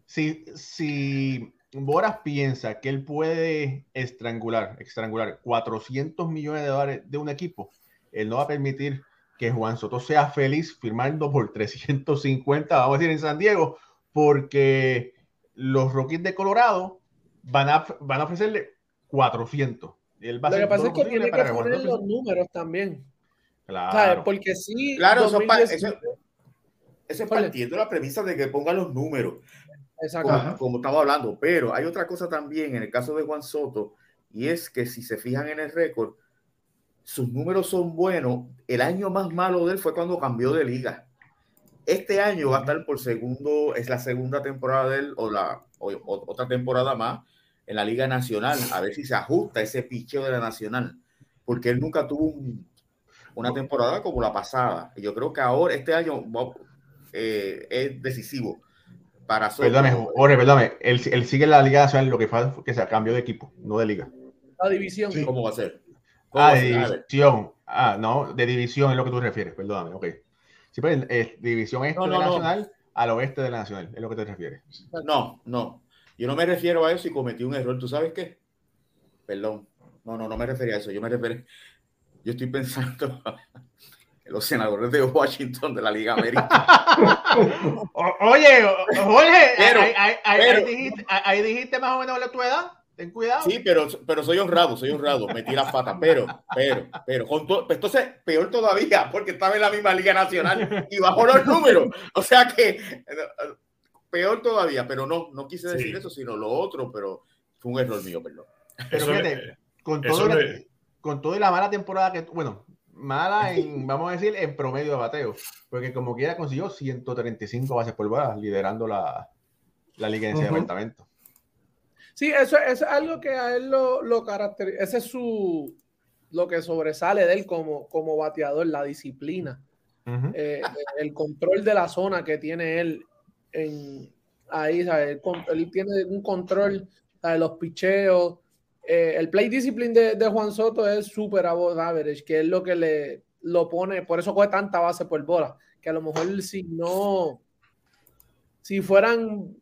Si, si Boras piensa que él puede estrangular, estrangular 400 millones de dólares de un equipo, él no va a permitir que Juan Soto sea feliz firmando por 350, vamos a decir, en San Diego, porque los Rockies de Colorado van a, van a ofrecerle 400. Él va Lo que pasa es que tiene que poner los números también. Claro. Porque sí. Claro, eso, es partiendo la premisa de que pongan los números. Como, como, estaba hablando. Pero hay otra cosa también en el caso de Juan Soto, y es que si se fijan en el récord, sus números son buenos. El año más malo de él fue cuando cambió de liga. Este año va a estar por segundo, es la segunda temporada de él o la otra temporada más en la Liga Nacional, a ver si se ajusta ese picheo de la Nacional, porque él nunca tuvo una temporada como la pasada. Yo creo que ahora, este año, eh, es decisivo para Perdóname, Jorge, perdóname. Él, él, sigue en la Liga Nacional, lo que pasa es que se cambió de equipo, no de liga. La división. ¿Cómo va a ser? Ah, de división. Ah, no, de división es lo que tú refieres, perdóname, ok. Sí, pues, es división este de la Nacional al oeste de la Nacional, es lo que te refieres. No, no. Yo no me refiero a eso y cometí un error. ¿Tú sabes qué? Perdón. No, no, no me refería a eso. Yo me refiero. Yo estoy pensando los senadores de Washington de la Liga América. Oye, Jorge, ahí, dijiste, más o menos la tu edad. Ten cuidado. Sí, pero, pero soy honrado, soy honrado. Metí las patas, pero, pero, pero. Con pues entonces, peor todavía, porque estaba en la misma Liga Nacional y bajó los números. O sea que, peor todavía, pero no, no quise decir eso, sino lo otro, pero fue un error mío, perdón. Pero fíjate, con todo, con toda la mala temporada que, bueno, mala en, vamos a decir, en promedio de bateo, porque como quiera consiguió 135 bases por bola, liderando la, la liga en ese departamento. Sí, eso, es algo que a él lo, lo caracteriza, ese es su, lo que sobresale de él como, como bateador, la disciplina, eh, el control de la zona que tiene él en, ahí, ¿sabes? Él, tiene un control de los picheos, eh, el play discipline de, Juan Soto es super above average, que es lo que le lo pone, por eso coge tanta base por bola, que a lo mejor si no, si fueran,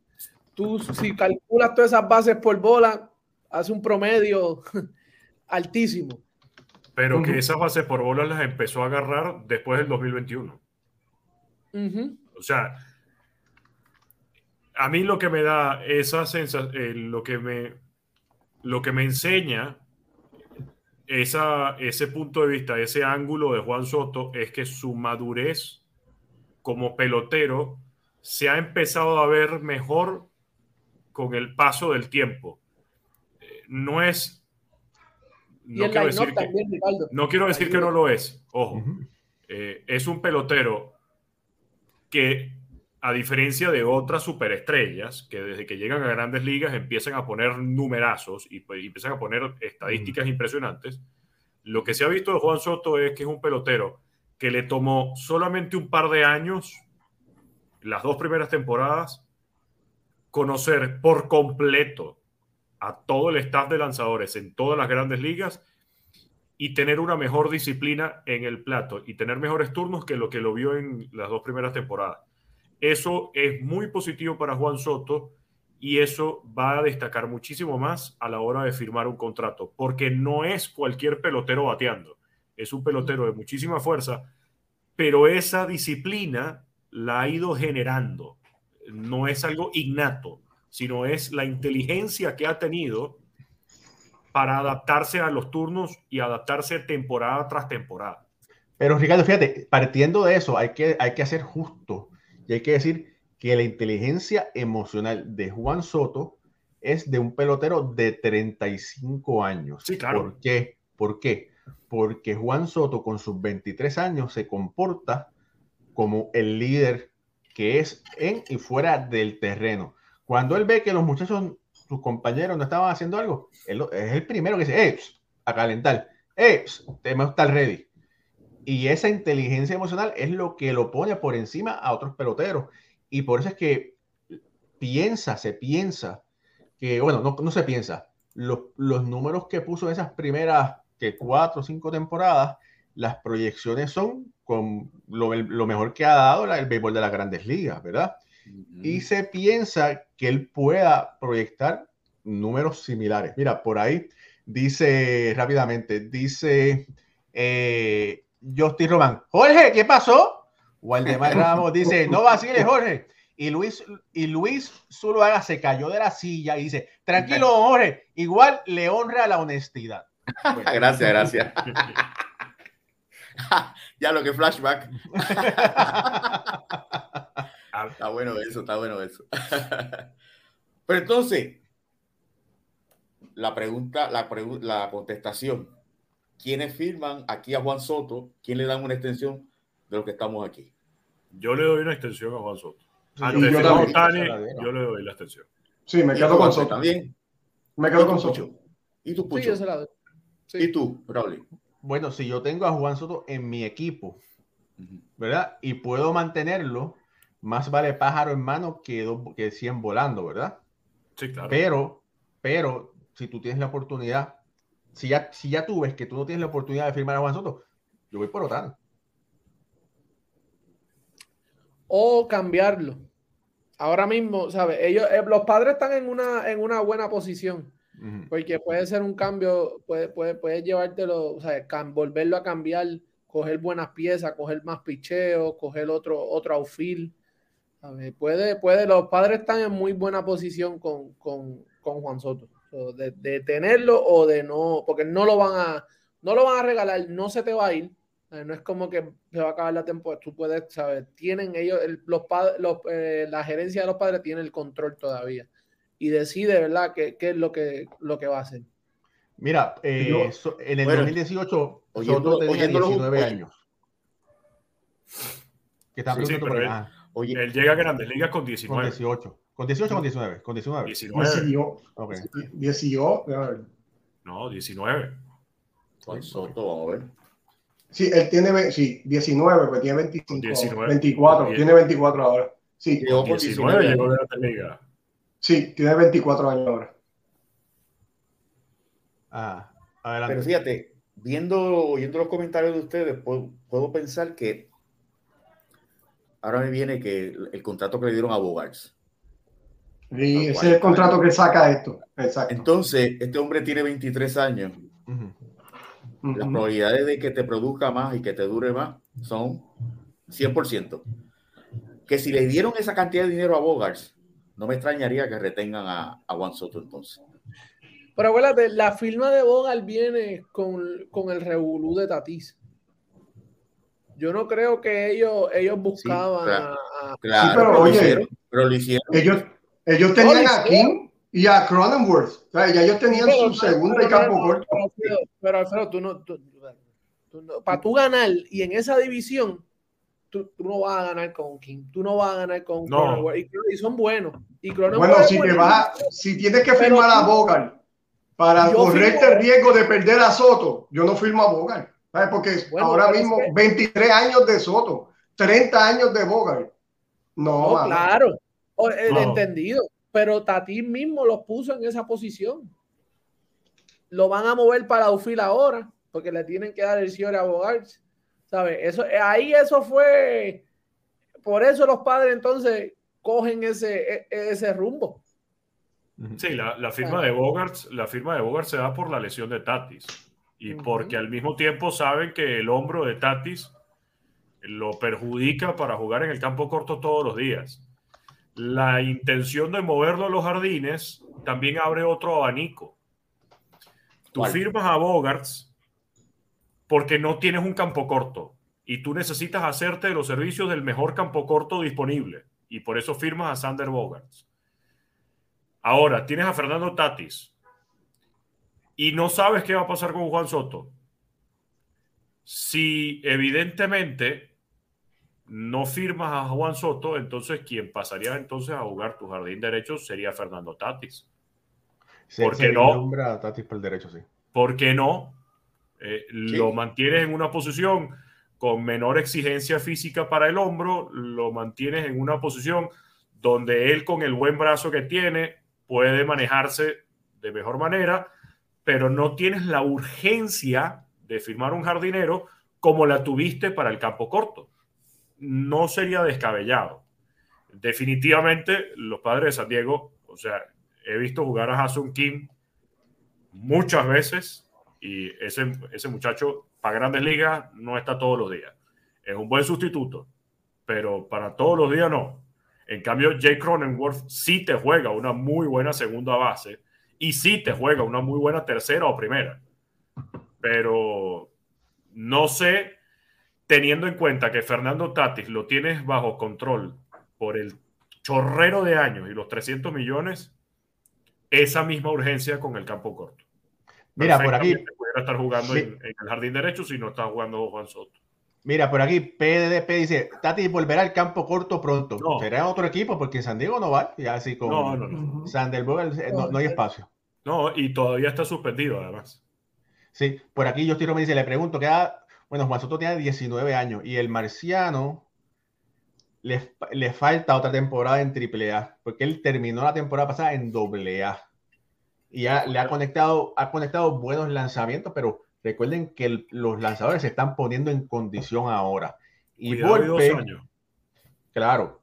tú, si calculas todas esas bases por bola, hace un promedio altísimo. Pero que esas bases por bola las empezó a agarrar después del 2021. O sea, a mí lo que me da esa sensación, eh, lo que me lo que me enseña esa, ese punto de vista, ese ángulo de Juan Soto es que su madurez como pelotero se ha empezado a ver mejor con el paso del tiempo. Eh, no es... No quiero, decir que, no quiero decir que no lo es, ojo. Eh, es un pelotero que a diferencia de otras superestrellas que desde que llegan a grandes ligas empiezan a poner numerazos y, pues, empiezan a poner estadísticas impresionantes, lo que se ha visto de Juan Soto es que es un pelotero que le tomó solamente un par de años, las dos primeras temporadas, conocer por completo a todo el staff de lanzadores en todas las grandes ligas y tener una mejor disciplina en el plato y tener mejores turnos que lo que lo vio en las dos primeras temporadas. Eso es muy positivo para Juan Soto y eso va a destacar muchísimo más a la hora de firmar un contrato, porque no es cualquier pelotero bateando, es un pelotero de muchísima fuerza, pero esa disciplina la ha ido generando, no es algo innato, sino es la inteligencia que ha tenido para adaptarse a los turnos y adaptarse temporada tras temporada. Pero Ricardo, fíjate, partiendo de eso, hay que, hay que hacer justo y hay que decir que la inteligencia emocional de Juan Soto es de un pelotero de 35 años. Sí, claro. ¿Por qué? ¿Por qué? Porque Juan Soto con sus 23 años se comporta como el líder que es en y fuera del terreno. Cuando él ve que los muchachos, sus compañeros no estaban haciendo algo, es el primero que dice, eh, a calentar, eh, tenemos que estar ready. Y esa inteligencia emocional es lo que lo pone por encima a otros peloteros. Y por eso es que piensa, se piensa que, bueno, no, no se piensa, los, los, números que puso en esas primeras que cuatro o cinco temporadas, las proyecciones son con lo, mejor que ha dado el béisbol de las grandes ligas, ¿verdad? Y se piensa que él pueda proyectar números similares. Mira, por ahí dice rápidamente, dice eh, Justin Román, Jorge, ¿qué pasó? Waldemar Ramos dice, no vaciles, Jorge. Y Luis, y Luis Zuluaga se cayó de la silla y dice, tranquilo, Jorge, igual le honra la honestidad. gracias, gracias. ya lo que flashback. está bueno eso, está bueno eso. Pero entonces, la pregunta, la, la contestación, ¿quiénes firman aquí a Juan Soto? ¿Quién le dan una extensión de lo que estamos aquí? Yo le doy una extensión a Juan Soto. Antes de yo, yo le doy la extensión. Sí, me quedo con Soto. También. Me quedo con Soto. ¿Y tú, Pucho? ¿Y tú, Raúl? Bueno, si yo tengo a Juan Soto en mi equipo, ¿verdad? Y puedo mantenerlo, más vale pájaro en mano que, que 100 volando, ¿verdad? Sí, claro. Pero, pero, si tú tienes la oportunidad, si ya, si ya tú ves que tú no tienes la oportunidad de firmar a Juan Soto, yo voy por Otano. O cambiarlo. Ahora mismo, ¿sabes? Ellos, eh, los padres están en una, en una buena posición porque puede ser un cambio, puede, puede, puede llevártelo, o sea, volverlo a cambiar, coger buenas piezas, coger más picheo, coger otro, otro outfield. Puede, puede, los padres están en muy buena posición con, con, con Juan Soto. de, de, tenerlo o de no, porque no lo van a, no lo van a regalar, no se te va a ir. No es como que se va a acabar la temporada. Tú puedes, saber, tienen ellos, los, los eh, la gerencia de los padres tiene el control todavía y decide, ¿verdad?, qué, qué es lo que, lo que va a hacer. Mira, eh, en el 2018, Soto tenía 19 años. Que está sí, pero él, Oye, él llega a Grandes Ligas con 19. Con 18. Con 18 con 19. Con 19. 19. Okay. 18. No, 19. Con Soto, vamos a ver. Sí, él tiene sí, 19, pues tiene 25. 19. 24, tiene 24 ahora. Sí, 19, 19 llegó de la Liga. Sí, tiene 24 años ahora. Ah, adelante. Pero fíjate, viendo, oyendo los comentarios de ustedes, puedo, pensar que ahora me viene que el, contrato que le dieron a Bogarts. Sí, ese es el contrato que saca esto. Exacto. Entonces, este hombre tiene 23 años. Las probabilidades de que te produzca más y que te dure más son 100%. Que si le dieron esa cantidad de dinero a Bogarts, no me extrañaría que retengan a, a Juan Soto entonces. Pero acuérdate, la firma de Bogal viene con, el revolú de Tatis. Yo no creo que ellos, ellos buscaban a, Claro, sí, pero, oye, pero lo hicieron. Ellos, ellos tenían a King y a Cronenworth. O sea, ya ellos tenían su segunda y campo corto. Pero, Alfredo, tú no, para tú ganar y en esa división, tú, no vas a ganar con King, tú no vas a ganar con no. y, y, son buenos. Y bueno, si te vas, si tienes que firmar a Bogan para correrte el riesgo de perder a Soto, yo no firmo a Bogan, porque ahora mismo 23 años de Soto, 30 años de Bogan. No, claro, el entendido, pero Tati mismo los puso en esa posición. Lo van a mover para Ufil ahora, porque le tienen que dar el cierre a Bogarts ¿Sabes? Eso, eh, ahí eso fue. Por eso los padres entonces cogen ese, e, ese rumbo. Sí, la, firma de Bogarts, la firma de Bogarts se da por la lesión de Tatis. Y porque al mismo tiempo saben que el hombro de Tatis lo perjudica para jugar en el campo corto todos los días. La intención de moverlo a los jardines también abre otro abanico. Tú firmas a Bogarts porque no tienes un campo corto y tú necesitas hacerte los servicios del mejor campo corto disponible y por eso firmas a Sander Bogarts. Ahora, tienes a Fernando Tatis y no sabes qué va a pasar con Juan Soto. Si evidentemente no firmas a Juan Soto, entonces quien pasaría entonces a jugar tu jardín derecho sería Fernando Tatis. ¿Por qué no? Tatis por el derecho, sí. ¿Por qué no? Eh, lo mantienes en una posición con menor exigencia física para el hombro, lo mantienes en una posición donde él con el buen brazo que tiene puede manejarse de mejor manera, pero no tienes la urgencia de firmar un jardinero como la tuviste para el campo corto. No sería descabellado. Definitivamente los padres de San Diego, o sea, he visto jugar a Hasun Kim muchas veces y ese, ese muchacho para grandes ligas no está todos los días. Es un buen sustituto, pero para todos los días no. En cambio, Jay Cronenworth sí te juega una muy buena segunda base y sí te juega una muy buena tercera o primera. Pero no sé, teniendo en cuenta que Fernando Tatis lo tienes bajo control por el chorrero de años y los 300 millones, esa misma urgencia con el campo corto. Mira, por aquí. Pudiera estar jugando en, el jardín derecho si no está jugando Juan Soto. Mira, por aquí PDDP dice, Tati volverá al campo corto pronto. Será otro equipo porque San Diego no va, ya así como no, no, no. no, hay espacio. No, y todavía está suspendido además. Sí, por aquí yo tiro me dice, le pregunto, queda, bueno, Juan Soto tiene 19 años y el marciano le, le falta otra temporada en AAA, porque él terminó la temporada pasada en AA. Y ya le ha conectado, ha conectado buenos lanzamientos, pero recuerden que los lanzadores se están poniendo en condición ahora. Y Volpe, claro,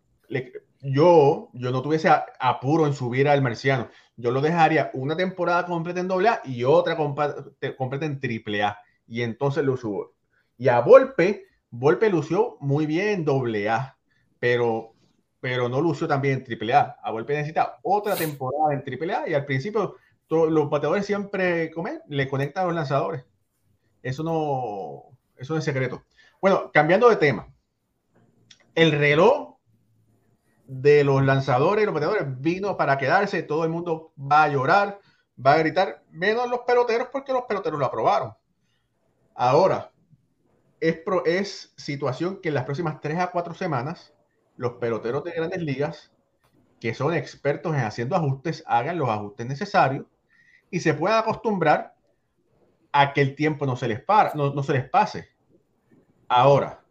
yo, yo no tuviese apuro en subir al marciano. Yo lo dejaría una temporada completa en AA y otra completa en AAA. Y entonces lo subo. Y a Volpe, Volpe lució muy bien en AA, pero, pero no lució también en AAA. A Volpe necesita otra temporada en AAA y al principio los bateadores siempre comen, le conectan a los lanzadores. Eso no, eso es secreto. Bueno, cambiando de tema. El reloj de los lanzadores y los bateadores vino para quedarse. Todo el mundo va a llorar, va a gritar, menos los peloteros porque los peloteros lo aprobaron. Ahora, es, es situación que en las próximas tres a cuatro semanas los peloteros de grandes ligas, que son expertos en haciendo ajustes, hagan los ajustes necesarios y se puedan acostumbrar a que el tiempo no se les, para, no, se les pase. Ahora,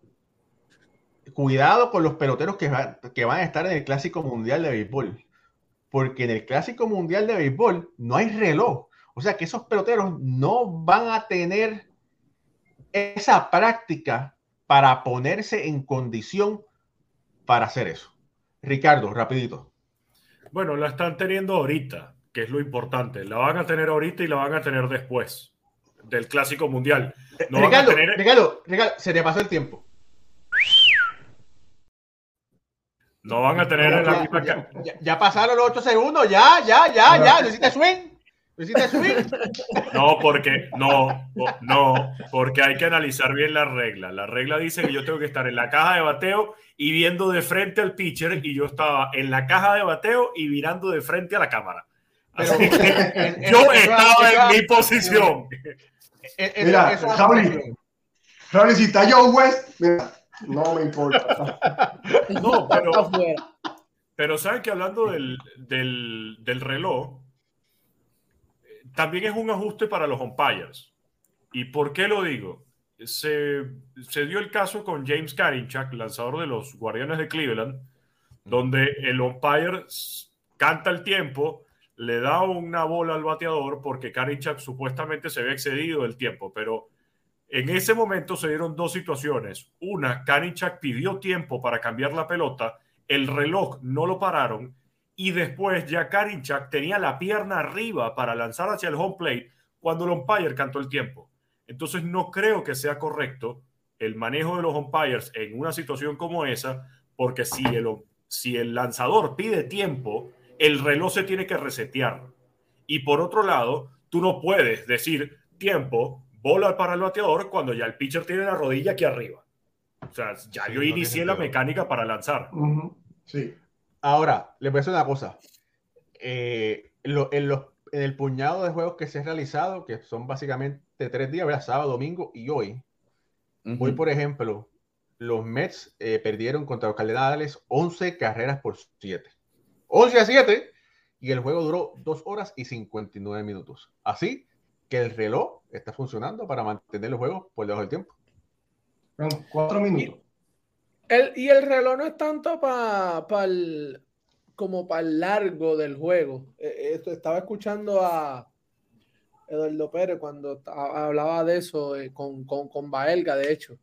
cuidado con los peloteros que, que van a estar en el Clásico Mundial de Béisbol, porque en el Clásico Mundial de Béisbol no hay reloj. O sea que esos peloteros no van a tener esa práctica para ponerse en condición para hacer eso. Ricardo, rapidito. Bueno, la están teniendo ahorita que es lo importante. La van a tener ahorita y la van a tener después del Clásico Mundial. No Ricardo, Ricardo, Ricardo, se te pasó el tiempo. No van a tener la misma... Ya, ya, pasaron los 8 segundos, ya, ya, ya, ya. Necesitas swing. Necesitas swing. No, porque, no, no, porque hay que analizar bien la regla. La regla dice que yo tengo que estar en la caja de bateo y viendo de frente al pitcher y yo estaba en la caja de bateo y mirando de frente a la cámara. Yo estaba en mi posición. Mira, Raúl, si está Joe West, no me importa. No, pero, pero saben que hablando del, del, del reloj, también es un ajuste para los umpires. ¿Y por qué lo digo? Se, se, dio el caso con James Karinchak, lanzador de los Guardianes de Cleveland, donde el umpire canta el tiempo le da una bola al bateador porque Karinchak supuestamente se había excedido el tiempo, pero en ese momento se dieron dos situaciones. Una, Karinchak pidió tiempo para cambiar la pelota, el reloj no lo pararon y después ya Karinchak tenía la pierna arriba para lanzar hacia el home plate cuando el umpire cantó el tiempo. Entonces no creo que sea correcto el manejo de los umpires en una situación como esa, porque si el, si el lanzador pide tiempo, el reloj se tiene que resetear. Y por otro lado, tú no puedes decir tiempo, bola para el bateador cuando ya el pitcher tiene la rodilla aquí arriba. O sea, ya yo inicié la mecánica para lanzar. Sí. Ahora, les voy a decir una cosa. Eh, en, el puñado de juegos que se han realizado, que son básicamente tres días, sábado, domingo y hoy, hoy, por ejemplo, los Mets eh, perdieron contra los Cardenales 11 carreras por 7. 11 a 7 y el juego duró 2 horas y 59 minutos. Así que el reloj está funcionando para mantener el juego por debajo del tiempo. 4 minutos. El, y el reloj no es tanto para el como para el largo del juego. Eh, esto, estaba escuchando a, Eduardo Pérez cuando hablaba de eso eh, con, con, con, Baelga, de hecho.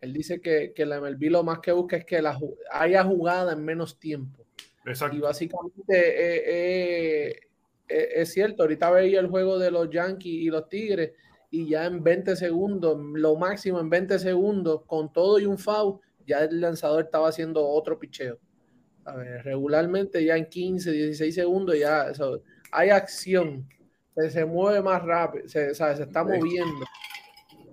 Él dice que, que la MLB lo más que busca es que la, haya jugada en menos tiempo. Exacto. Y básicamente eh, eh, es cierto, ahorita veía el juego de los Yankees y los Tigres y ya en 20 segundos, lo máximo en 20 segundos, con todo y un foul, ya el lanzador estaba haciendo otro picheo. A ver, regularmente ya en 15, 16 segundos ya eso, hay acción, se, mueve más rápido, se, se está moviendo.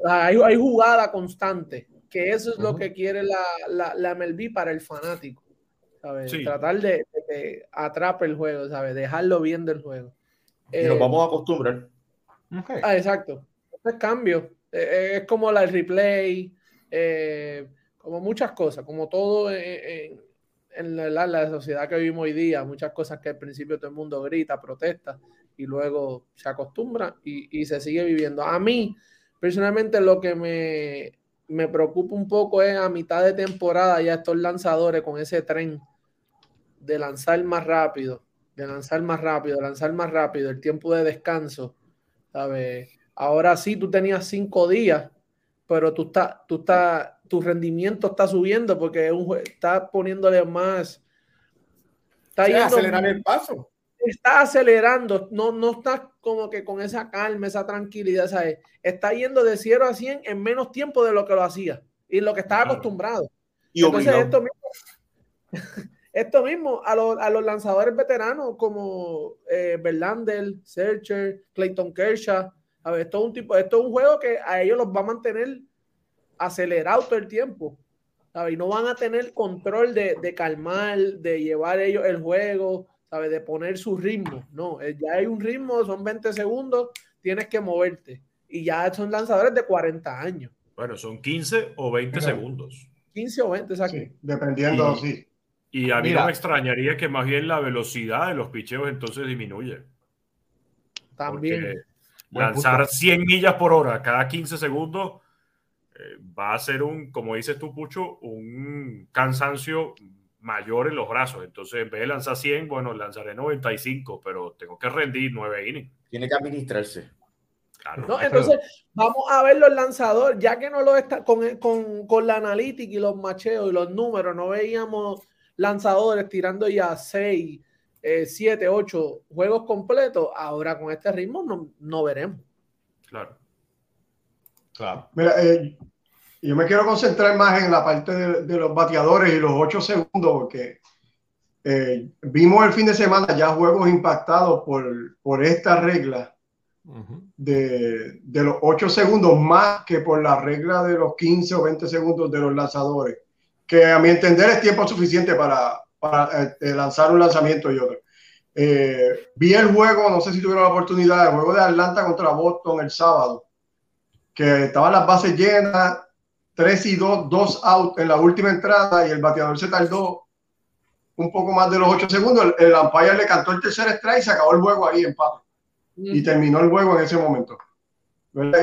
Hay, hay, jugada constante, que eso es lo que quiere la, la, la, MLB para el fanático. ¿Sabes? Tratar de, que atrape el juego, ¿sabes? dejarlo bien del juego. Y nos eh, vamos a acostumbrar. Ah, exacto. Es cambio. Eh, eh, es como la replay, como muchas cosas, como todo en, en la, sociedad que vivimos hoy día, muchas cosas que al principio todo el mundo grita, protesta y luego se acostumbra y, se sigue viviendo. A mí, personalmente, lo que me, me preocupa un poco es a mitad de temporada ya estos lanzadores con ese tren de lanzar más rápido, de lanzar más rápido, de lanzar más rápido, el tiempo de descanso, ¿sabes? Ahora sí, tú tenías cinco días, pero tú estás, tú estás tu rendimiento está subiendo porque un, está poniéndole más. Está yendo, acelerar el paso. Está acelerando, no, no está como que con esa calma, esa tranquilidad, ¿sabes? Está yendo de 0 a 100 en menos tiempo de lo que lo hacía y lo que estaba acostumbrado. Y Entonces, esto mismo, esto mismo a, los, a los lanzadores veteranos como eh, Verlander, Searcher, Clayton Kershaw, a ver, esto es un tipo, esto es un juego que a ellos los va a mantener acelerado todo el tiempo. ¿sabes? Y no van a tener control de, de, calmar, de llevar ellos el juego, ¿sabes? De poner su ritmo. No, eh, ya hay un ritmo, son 20 segundos, tienes que moverte. Y ya son lanzadores de 40 años. Bueno, son 15 o 20 segundos. 15 o 20, exacto. dependiendo, sí. Y a mí no me extrañaría que más bien la velocidad de los picheos entonces disminuye. También. lanzar 100 millas por hora cada 15 segundos eh, va a ser un, como dices tú, Pucho, un cansancio mayor en los brazos. Entonces, en vez de lanzar 100, bueno, lanzaré 95, pero tengo que rendir 9 innings. Tiene que administrarse. no, entonces, vamos a ver los lanzadores, ya que no lo está con, con, con, la analítica y los macheos y los números, no veíamos lanzadores tirando ya 6, 7, 8 juegos completos. Ahora con este ritmo no, no veremos. Claro. Mira, eh, yo me quiero concentrar más en la parte de, los bateadores y los ocho segundos, porque eh, vimos el fin de semana ya juegos impactados por, por esta regla de, de, los ocho segundos, más que por la regla de los 15 o 20 segundos de los lanzadores, que a mi entender es tiempo suficiente para, para eh, lanzar un lanzamiento y otro. vi el juego, no sé si tuvieron la oportunidad, el juego de Atlanta contra Boston el sábado que estaban las bases llenas, 3 y 2, 2 out en la última entrada y el bateador se tardó un poco más de los 8 segundos. El, el umpire le cantó el tercer strike y se acabó el juego ahí en paz. Y terminó el juego en ese momento.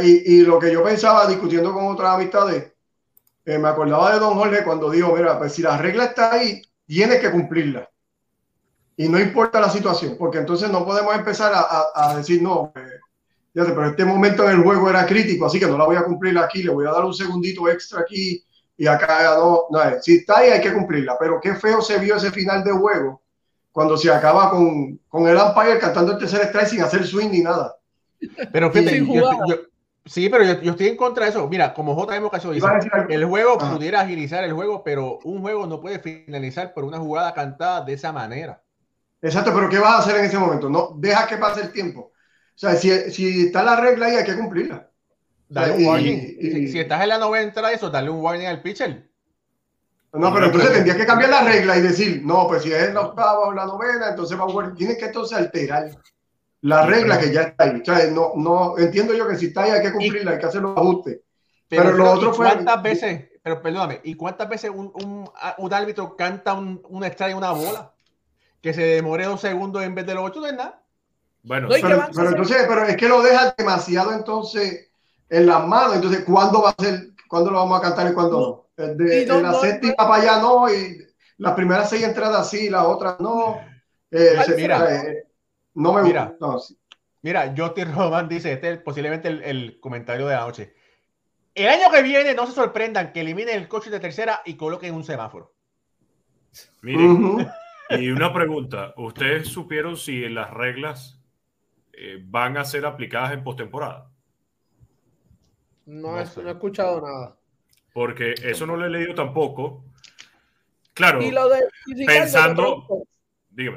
Y, y, lo que yo pensaba discutiendo con otras amistades, eh, me acordaba de Don Jorge cuando dijo, mira, pues si la regla está ahí, tienes que cumplirla. Y no importa la situación, porque entonces no podemos empezar a, a, decir, no, eh, pero este momento en el juego era crítico, así que no la voy a cumplir aquí, le voy a dar un segundito extra aquí y acá no, no si está ahí hay que cumplirla, pero qué feo se vio ese final de juego cuando se acaba con, con el umpire cantando el tercer strike sin hacer swing ni nada. Pero fíjate, yo, sí, pero yo, estoy en contra de eso. Mira, como JM Caso dice, el juego pudiera agilizar el juego, pero un juego no puede finalizar por una jugada cantada de esa manera. Exacto, pero ¿qué vas a hacer en ese momento? No, deja que pase el tiempo. O sea, si, si está la regla ahí, hay que cumplirla. Dale un warning. si, estás en la novena entrada, eso, dale un warning al pitcher. No, pero entonces tendrías que cambiar la regla y decir, no, pues si es la octava o la novena, entonces va a Tienes que entonces alterar la regla que ya está ahí. O sea, no, no, entiendo yo que si está ahí hay que cumplirla, hay que hacer los ajustes. Pero, lo otro fue. ¿Cuántas veces, pero perdóname, ¿y cuántas veces un, un, un árbitro canta un, una extra y una bola? Que se demore dos segundos en vez de los ocho, no es nada. Bueno, pero, entonces, pero es que lo deja demasiado entonces en las manos. Entonces, ¿cuándo va a ser? ¿Cuándo lo vamos a cantar y cuándo no? De, en la séptima para allá no, y las primeras seis entradas sí, las otras no. Eh, mira, eh, no me mira, Mira, Joty Roman dice, este es posiblemente el, comentario de la noche. El año que viene no se sorprendan que eliminen el coche de tercera y coloquen un semáforo. Miren, y una pregunta, ¿ustedes supieron si las reglas eh, van a ser aplicadas en postemporada? No, he, escuchado nada. Porque eso no lo he leído tampoco. Claro, pensando...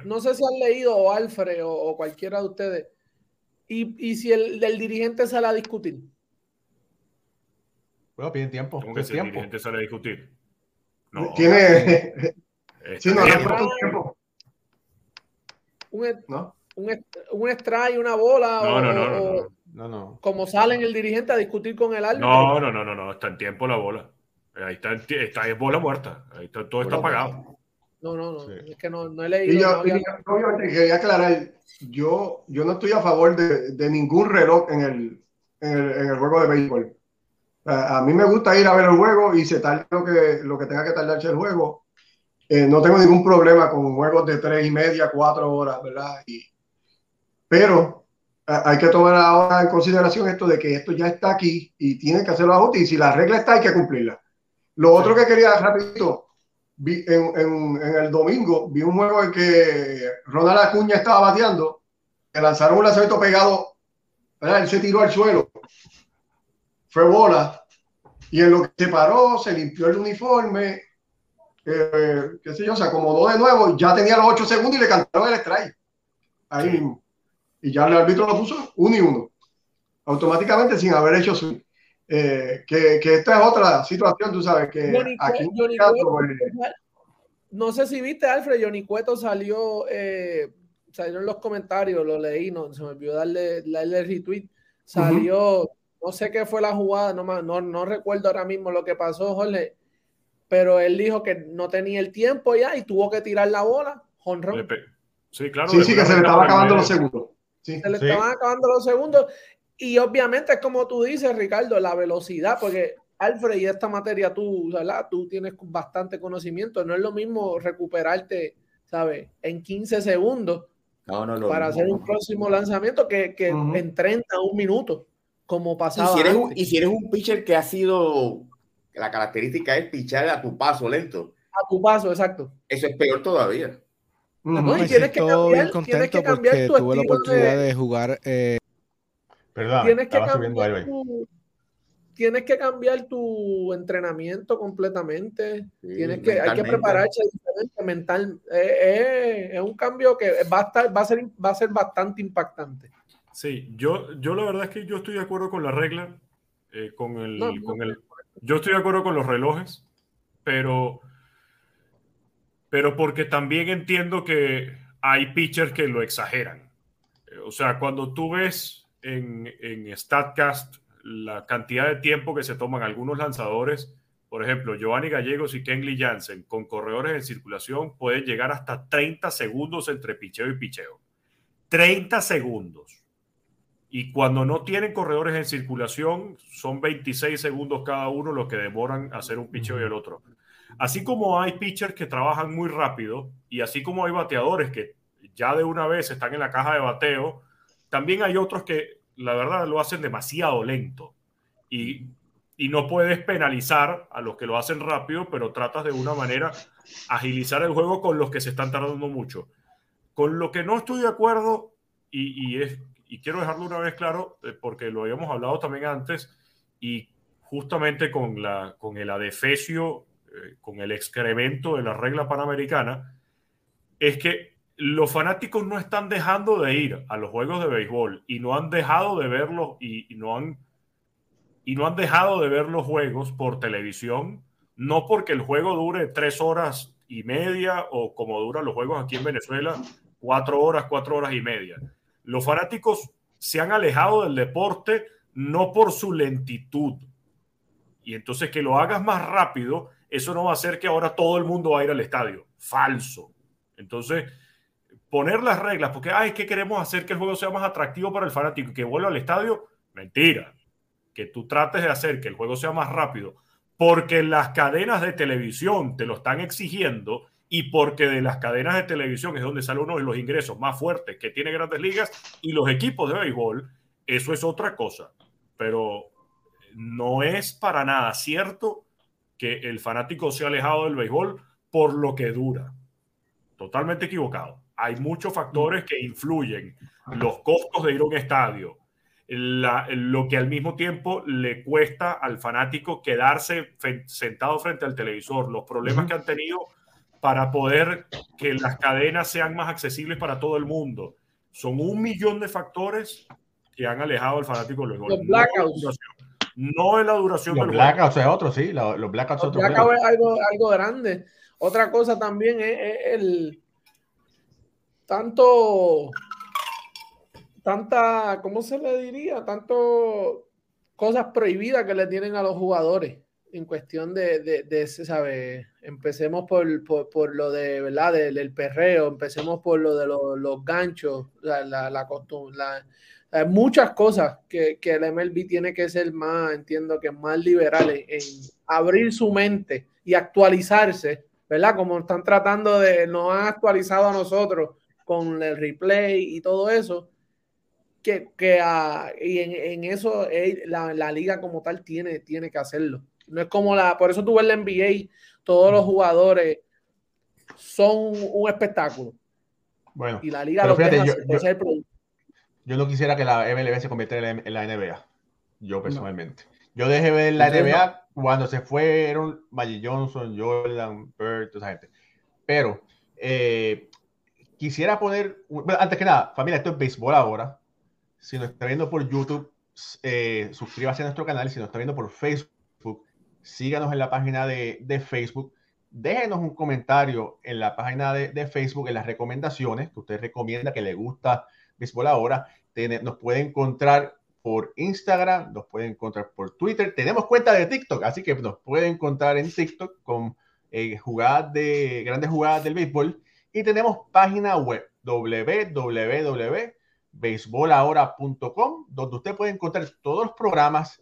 No sé si han leído o Alfred o, cualquiera de ustedes. Y, si el del dirigente sale a discutir. Bueno, piden tiempo. ¿Cómo que si el dirigente sale a discutir? No. Tiene. sí, no, tiempo. Un, ¿No? un, un strike, una bola. No, no, no, no, no, Como salen el dirigente a discutir con el árbitro. No, no, no, no, no. Está en tiempo la bola. Ahí está, está es bola muerta. Ahí está, todo está apagado. No, no, no. Es que no, no he leído. Y yo, obviamente quería aclarar, yo, yo no estoy a favor de, de ningún reloj en el, en el, en el, juego de béisbol. A, mí me gusta ir a ver el juego y se tarde lo que, lo que tenga que tardarse el juego. Eh, no tengo ningún problema con juegos de tres y media, cuatro horas, ¿verdad? Y, pero hay que tomar ahora en consideración esto de que esto ya está aquí y tiene que hacerlo a y si la regla está hay que cumplirla. Lo otro que quería rapidito, vi en, en, en, el domingo, vi un juego en que Ronald Acuña estaba bateando, que lanzaron un lanzamiento pegado, ¿verdad? él se tiró al suelo, fue bola, y en lo que se paró, se limpió el uniforme, eh, qué sé yo, se acomodó de nuevo, ya tenía los ocho segundos y le cantaron el strike. Ahí mismo. Y ya el árbitro lo puso uno y uno. Automáticamente sin haber hecho su. Eh, que, que, esta es otra situación, tú sabes, que aquí pues, no sé si viste, Alfred, Johnny Cueto salió, eh, salió en los comentarios, lo leí, no, se me olvidó darle, darle retweet, salió, no sé qué fue la jugada, no, no, no recuerdo ahora mismo lo que pasó, Jorge, pero él dijo que no tenía el tiempo ya y tuvo que tirar la bola, honrón. Sí, claro. Sí, sí, que se le estaba acabando los segundos. Se le estaban acabando los segundos y obviamente es como tú dices, Ricardo, la velocidad, porque Alfred, y esta materia tú, ¿verdad? Tú tienes bastante conocimiento. No es lo mismo recuperarte, ¿sabes? En 15 segundos para hacer un próximo lanzamiento que, que en 30, un minuto, como pasaba. Y si, eres un, y si eres un pitcher que ha sido, la característica es pichar a tu paso lento. A tu paso, exacto. Eso es peor todavía. No, y tienes que cambiar, tienes que cambiar tu tuve la oportunidad de, jugar eh, tienes que cambiar tu, tienes que cambiar tu entrenamiento completamente. tienes que, hay que prepararse diferente mental. Eh, eh, es un cambio que va a, estar, va, a ser, va a ser bastante impactante. Sí, yo, yo la verdad es que yo estoy de acuerdo con la regla, eh, con, el, con el, yo estoy de acuerdo con los relojes, pero, pero porque también entiendo que hay pitchers que lo exageran. O sea, cuando tú ves en, StatCast la cantidad de tiempo que se toman algunos lanzadores, por ejemplo, Giovanni Gallegos y Kenley Jansen con corredores en circulación pueden llegar hasta 30 segundos entre picheo y picheo. 30 segundos. Y cuando no tienen corredores en circulación, son 26 segundos cada uno lo que demoran hacer un picheo y el otro. Así como hay pitchers que trabajan muy rápido y así como hay bateadores que ya de una vez están en la caja de bateo, también hay otros que, la verdad, lo hacen demasiado lento. Y, no puedes penalizar a los que lo hacen rápido, pero tratas de una manera agilizar el juego con los que se están tardando mucho. Con lo que no estoy de acuerdo, y, es, y quiero dejarlo una vez claro, eh, porque lo habíamos hablado también antes, y justamente con, la, con el adefesio, eh, con el excremento de la regla panamericana, es que los fanáticos no están dejando de ir a los juegos de béisbol y no han dejado de verlos y, no han y no han dejado de ver los juegos por televisión, no porque el juego dure tres horas y media o como duran los juegos aquí en Venezuela, cuatro horas, cuatro horas y media. Los fanáticos se han alejado del deporte no por su lentitud. Y entonces que lo hagas más rápido, eso no va a hacer que ahora todo el mundo va a ir al estadio. Falso. Entonces, poner las reglas, porque, ay, ¿qué queremos hacer que el juego sea más atractivo para el fanático y que vuelva al estadio? Mentira. Que tú trates de hacer que el juego sea más rápido, porque las cadenas de televisión te lo están exigiendo y porque de las cadenas de televisión es donde sale uno de los ingresos más fuertes que tiene grandes ligas y los equipos de béisbol, eso es otra cosa. Pero no es para nada cierto que el fanático se ha alejado del béisbol por lo que dura. Totalmente equivocado. Hay muchos factores que influyen. Los costos de ir a un estadio, lo que al mismo tiempo le cuesta al fanático quedarse sentado frente al televisor, los problemas que han tenido para poder que las cadenas sean más accesibles para todo el mundo. Son un millón de factores que han alejado al fanático del béisbol. Los blackouts. No es la duración los blackouts es otro, sí. Los, blackouts, los blackouts es algo, algo grande. Otra cosa también es, el tanto, tanta, ¿cómo se le diría? Tanto cosas prohibidas que le tienen a los jugadores en cuestión de, de, de ¿sabe? Empecemos por, por, lo de, ¿verdad? Del, perreo, empecemos por lo de los, ganchos, la, la, costumbre, hay muchas cosas que, que, el MLB tiene que ser más, entiendo que más liberal en, abrir su mente y actualizarse, ¿verdad? Como están tratando de, nos han actualizado a nosotros con el replay y todo eso, que, que uh, y en, en eso la, la, liga como tal tiene, tiene que hacerlo. No es como la, por eso tú ves la NBA, todos los jugadores son un espectáculo. Bueno, y la liga lo fíjate, yo, yo, yo, no quisiera que la MLB se convirtiera en la, NBA, yo personalmente. No. Yo dejé ver la NBA no. cuando se fueron Magic Johnson, Jordan, Bird, toda esa gente. Pero eh, quisiera poner, antes que nada, familia, esto es béisbol ahora. Si nos está viendo por YouTube, eh, suscríbase a nuestro canal. Si nos está viendo por Facebook, síganos en la página de, Facebook, déjenos un comentario en la página de, Facebook, en las recomendaciones que usted recomienda, que le gusta Béisbol Ahora. Nos puede encontrar por Instagram, nos puede encontrar por Twitter. Tenemos cuenta de TikTok, así que nos puede encontrar en TikTok con eh, jugadas de grandes jugadas del béisbol. Y tenemos página web www.beisbolahora.com, donde usted puede encontrar todos los programas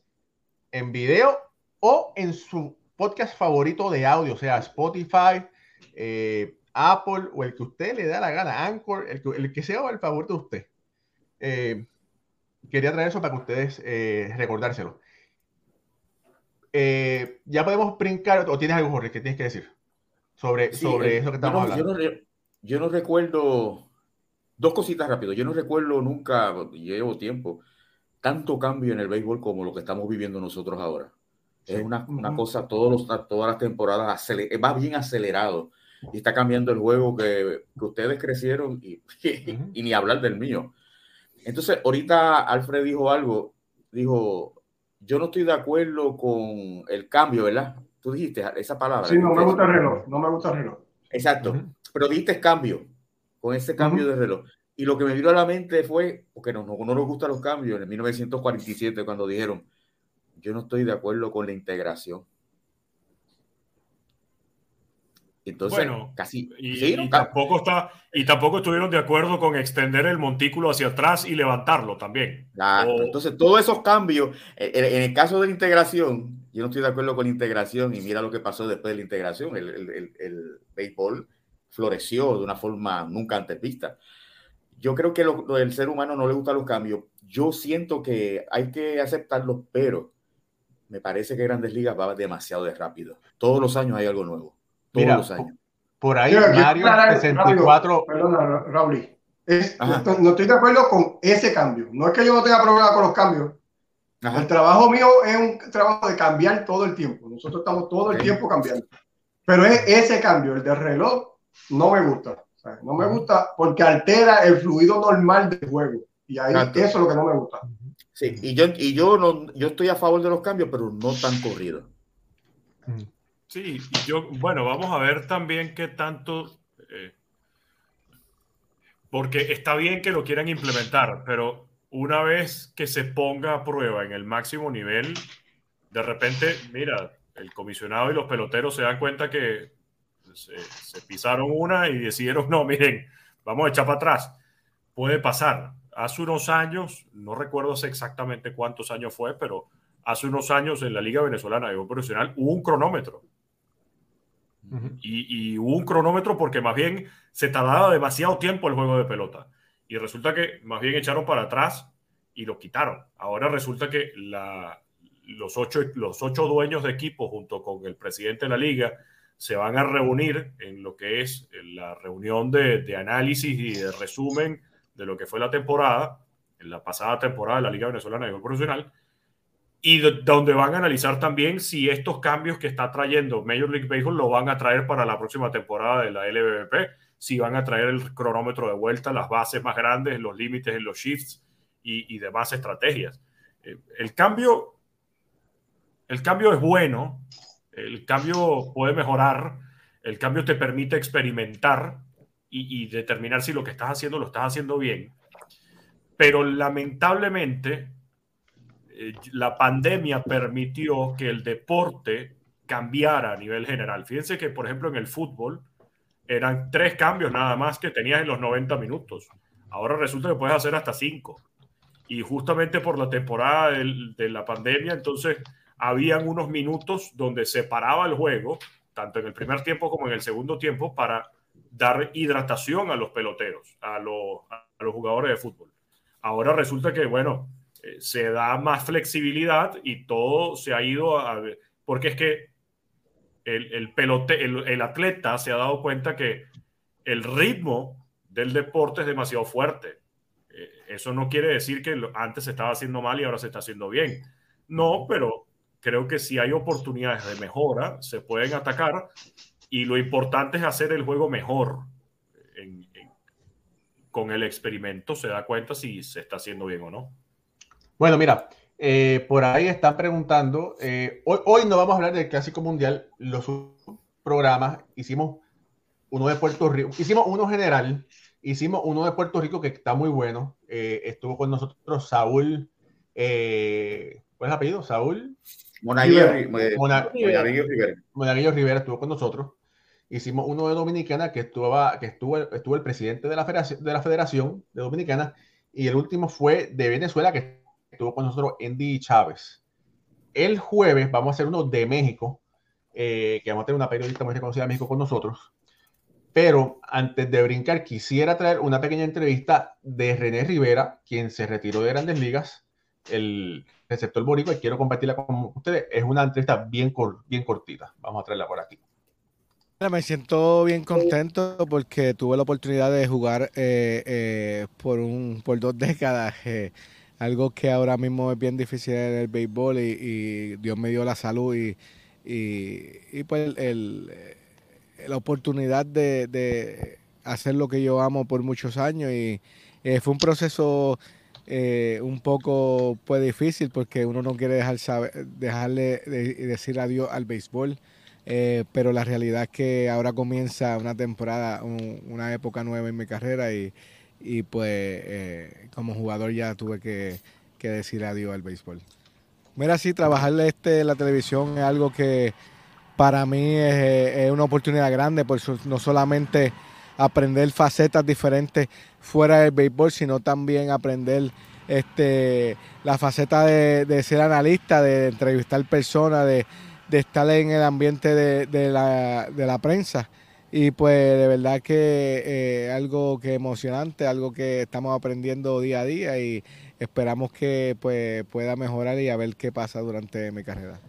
en video o en su podcast favorito de audio, o sea, Spotify, eh, Apple o el que usted le da la gana, Anchor, el que, el que sea el favorito de usted. Eh, quería traer eso para que ustedes eh, recordárselo. Ya podemos brincar, o tienes algo, Jorge, que tienes que decir sobre, sí, sobre eso que estamos no, hablando. Yo no, yo no recuerdo, dos cositas rápido, yo no recuerdo nunca, llevo tiempo, tanto cambio en el béisbol como lo que estamos viviendo nosotros ahora. Es una, una cosa, todos los, todas las temporadas aceler, va bien acelerado y está cambiando el juego que, que ustedes crecieron y, y, ni hablar del mío. Entonces, ahorita Alfred dijo algo, dijo, yo no estoy de acuerdo con el cambio, ¿verdad? Tú dijiste esa palabra. Sí, no me gusta el reloj, no me gusta el reloj. Exacto, uh -huh. Pero dijiste cambio, con ese cambio uh -huh. de reloj. Y lo que me vino a la mente fue, porque no, no, no nos gustan los cambios, en 1947, cuando dijeron, yo no estoy de acuerdo con la integración. Entonces, bueno, casi. Y, ¿sí? y, tampoco está, y tampoco estuvieron de acuerdo con extender el montículo hacia atrás y levantarlo también. Claro, o... Entonces, todos esos cambios, en, en, el caso de la integración, yo no estoy de acuerdo con la integración y mira lo que pasó después de la integración. El, el, el, el béisbol floreció de una forma nunca antes vista. Yo creo que lo, lo, el ser humano no le gustan los cambios. Yo siento que hay que aceptarlos, pero me parece que Grandes Ligas va demasiado de rápido. Todos los años hay algo nuevo. Todos Mira, los años. Por ahí, Mario 64. Perdona, Raúl. Es, no estoy de acuerdo con ese cambio. No es que yo no tenga problema con los cambios. Ajá. El trabajo mío es un trabajo de cambiar todo el tiempo. Nosotros estamos todo el tiempo cambiando. Pero es ese cambio, el del reloj, no me gusta. O sea, no me gusta porque altera el fluido normal del juego. Y ahí Exacto. eso es lo que no me gusta. Sí, y yo, y yo, no, yo estoy a favor de los cambios, pero no tan corrido. Sí, y yo, bueno, vamos a ver también qué tanto, eh, porque está bien que lo quieran implementar, pero una vez que se ponga a prueba en el máximo nivel, de repente, mira, el comisionado y los peloteros se dan cuenta que se, se pisaron una y decidieron, no, miren, vamos a echar para atrás. Puede pasar. Hace unos años, no recuerdo exactamente cuántos años fue, pero hace unos años en la Liga Venezolana de Profesional hubo un cronómetro y, hubo un cronómetro porque más bien se tardaba demasiado tiempo el juego de pelota. Y resulta que más bien echaron para atrás y lo quitaron. Ahora resulta que los, ocho, los ocho dueños de equipo junto con el presidente de la liga se van a reunir en lo que es la reunión de, de análisis y de resumen de lo que fue la temporada, en la pasada temporada de la Liga Venezolana de Gol Profesional, y donde van a analizar también si estos cambios que está trayendo Major League Baseball lo van a traer para la próxima temporada de la LBBP, si van a traer el cronómetro de vuelta, las bases más grandes, los límites en los shifts y, demás estrategias. Eh, el cambio, el cambio es bueno, el cambio puede mejorar, el cambio te permite experimentar y, determinar si lo que estás haciendo lo estás haciendo bien, pero lamentablemente eh, la pandemia permitió que el deporte cambiara a nivel general. Fíjense que, por ejemplo, en el fútbol eran tres cambios nada más que tenías en los 90 minutos. Ahora resulta que puedes hacer hasta cinco. Y justamente por la temporada de la pandemia, entonces habían unos minutos donde se paraba el juego, tanto en el primer tiempo como en el segundo tiempo, para dar hidratación a los peloteros, a los, jugadores de fútbol. Ahora resulta que, bueno, eh, se da más flexibilidad y todo se ha ido a... Porque es que el, pelote, el, atleta se ha dado cuenta que el ritmo del deporte es demasiado fuerte. Eh, eso no quiere decir que antes se estaba haciendo mal y ahora se está haciendo bien. No, pero creo que si hay oportunidades de mejora, se pueden atacar y lo importante es hacer el juego mejor. con el experimento se da cuenta si se está haciendo bien o no. Bueno, mira, eh, por ahí están preguntando, eh, hoy, no vamos a hablar del Clásico Mundial, los programas, hicimos uno de Puerto Rico, hicimos uno general, hicimos uno de Puerto Rico que está muy bueno, eh, estuvo con nosotros Saúl, ¿cuál es el apellido? Saúl. Monaguillo Rivera. Monaguillo Rivera estuvo con nosotros. Hicimos uno de Dominicana que estuvo, que estuvo, estuvo el presidente de la, federación, de la Federación de Dominicana y el último fue de Venezuela que estuvo con nosotros Andy Chávez. El jueves vamos a hacer uno de México, eh, que vamos a tener una periodista muy reconocida de México con nosotros. Pero antes de brincar, quisiera traer una pequeña entrevista de René Rivera, quien se retiró de Grandes Ligas, el receptor boricua, y quiero compartirla con ustedes. Es una entrevista bien, bien cortita. Vamos a traerla por aquí. Me siento bien contento porque tuve la oportunidad de jugar eh, eh, por, un, por dos décadas algo que ahora mismo es bien difícil en el béisbol y, Dios me dio la salud y, y, pues el, la oportunidad de, hacer lo que yo amo por muchos años y eh, fue un proceso eh, un poco pues difícil porque uno no quiere dejar dejarle de, decir adiós al béisbol. Eh, pero la realidad es que ahora comienza una temporada, una época nueva en mi carrera y, y pues eh, como jugador ya tuve que, decir adiós al béisbol. Mira, sí, trabajar este, la televisión es algo que para mí es, una oportunidad grande, por no solamente aprender facetas diferentes fuera del béisbol, sino también aprender este, la faceta de, ser analista, de entrevistar personas, de, estar en el ambiente de, la, de la prensa. Y pues de verdad que eh, algo que emocionante, algo que estamos aprendiendo día a día y esperamos que pues pueda mejorar y a ver qué pasa durante mi carrera.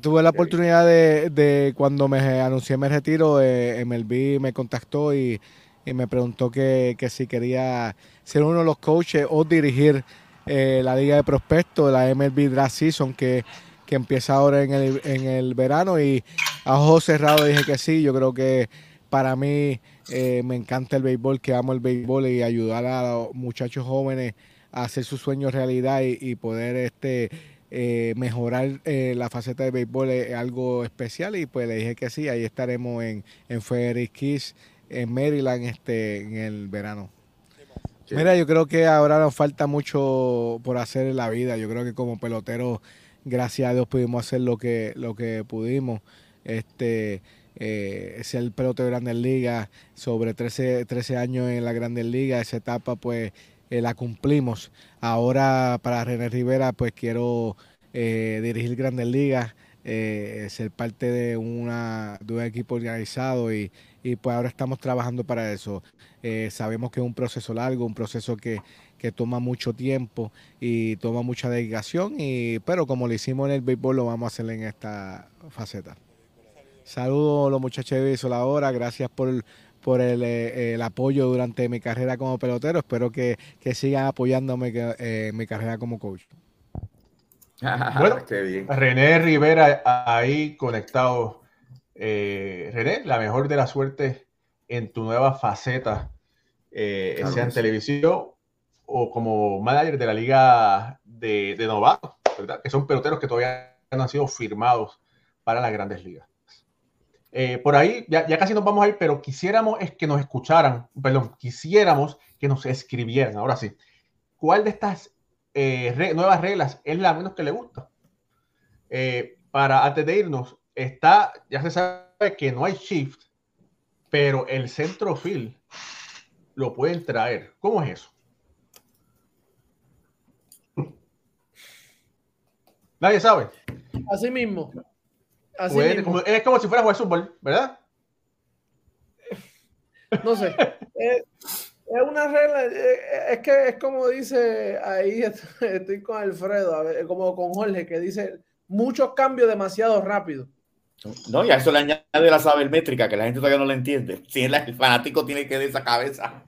Tuve la oportunidad de, cuando me anuncié mi retiro, eh, MLB me contactó y, me preguntó que, si quería ser uno de los coaches o dirigir eh, la liga de prospectos, la MLB Draft Season, que empieza ahora en el, en el verano. Y a ojos cerrados dije que sí, yo creo que para mí eh, me encanta el béisbol, que amo el béisbol y ayudar a los muchachos jóvenes a hacer sus sueños realidad y, poder este eh, mejorar eh, la faceta de béisbol es algo especial y pues le dije que sí, ahí estaremos en, en Frederick Kiss, en Maryland este, en el verano. Mira, yo creo que ahora nos falta mucho por hacer en la vida. Yo creo que como pelotero gracias a Dios pudimos hacer lo que, lo que pudimos. Este, eh, ser pelotero de Grandes Ligas, sobre 13, 13 años en la Grandes Ligas, esa etapa pues eh, la cumplimos. Ahora para René Rivera pues quiero eh, dirigir Grandes Ligas, eh, ser parte de, una, de un equipo organizado y, y pues ahora estamos trabajando para eso. Sabemos que es un proceso largo, un proceso que, que toma mucho tiempo y toma mucha dedicación, y, pero como lo hicimos en el béisbol, lo vamos a hacer en esta faceta. Saludos a los muchachos de la hora, gracias por, por el, eh, el, apoyo durante mi carrera como pelotero. Espero que, que sigan apoyándome eh, en mi carrera como coach. bueno, René Rivera ahí conectado. Eh, René, la mejor de la suerte en tu nueva faceta, eh, sea en televisión o como manager de la liga de, de novatos, ¿verdad? Que son peloteros que todavía no han sido firmados para las grandes ligas. Eh, por ahí, ya, ya, casi nos vamos a ir, pero quisiéramos es que nos escucharan, perdón, quisiéramos que nos escribieran, ahora sí, ¿cuál de estas eh, nuevas reglas es la menos que le gusta? Eh, para antes de irnos, está, ya se sabe que no hay shift, pero el centro field lo pueden traer. ¿Cómo es eso? Nadie sabe. Así mismo. Así. Como, es como si fuera jugar fútbol, ¿verdad? No sé. es, es, una regla, es que es como dice ahí, estoy con Alfredo, como con Jorge, que dice muchos cambios demasiado rápido. No, y a eso le añade la sabermétrica, que la gente todavía no la entiende. Si el fanático tiene que de esa cabeza.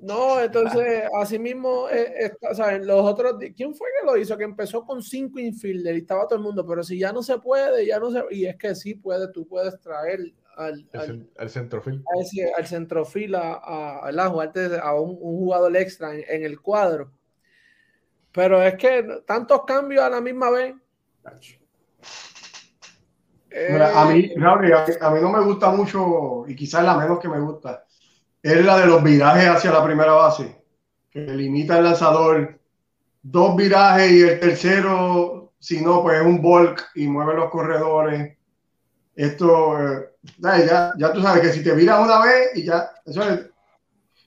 No, entonces, así mismo, eh, ¿saben? Los otros, ¿quién fue que lo hizo? Que empezó con cinco infielder y estaba todo el mundo, pero si ya no se puede, ya no se, y es que sí puede, tú puedes traer al, al, al centrofil, a ese, al centrofil a, a, a, a un, un, jugador extra en, en, el cuadro. Pero es que tantos cambios a la misma vez. Mira, a mí, Gabriel, a mí no me gusta mucho, y quizás la menos que me gusta es la de los virajes hacia la primera base, que limita el lanzador dos virajes y el tercero, si no, pues es un bulk y mueve los corredores. Esto, eh, ya, ya tú sabes que si te viras una vez y ya, eso es,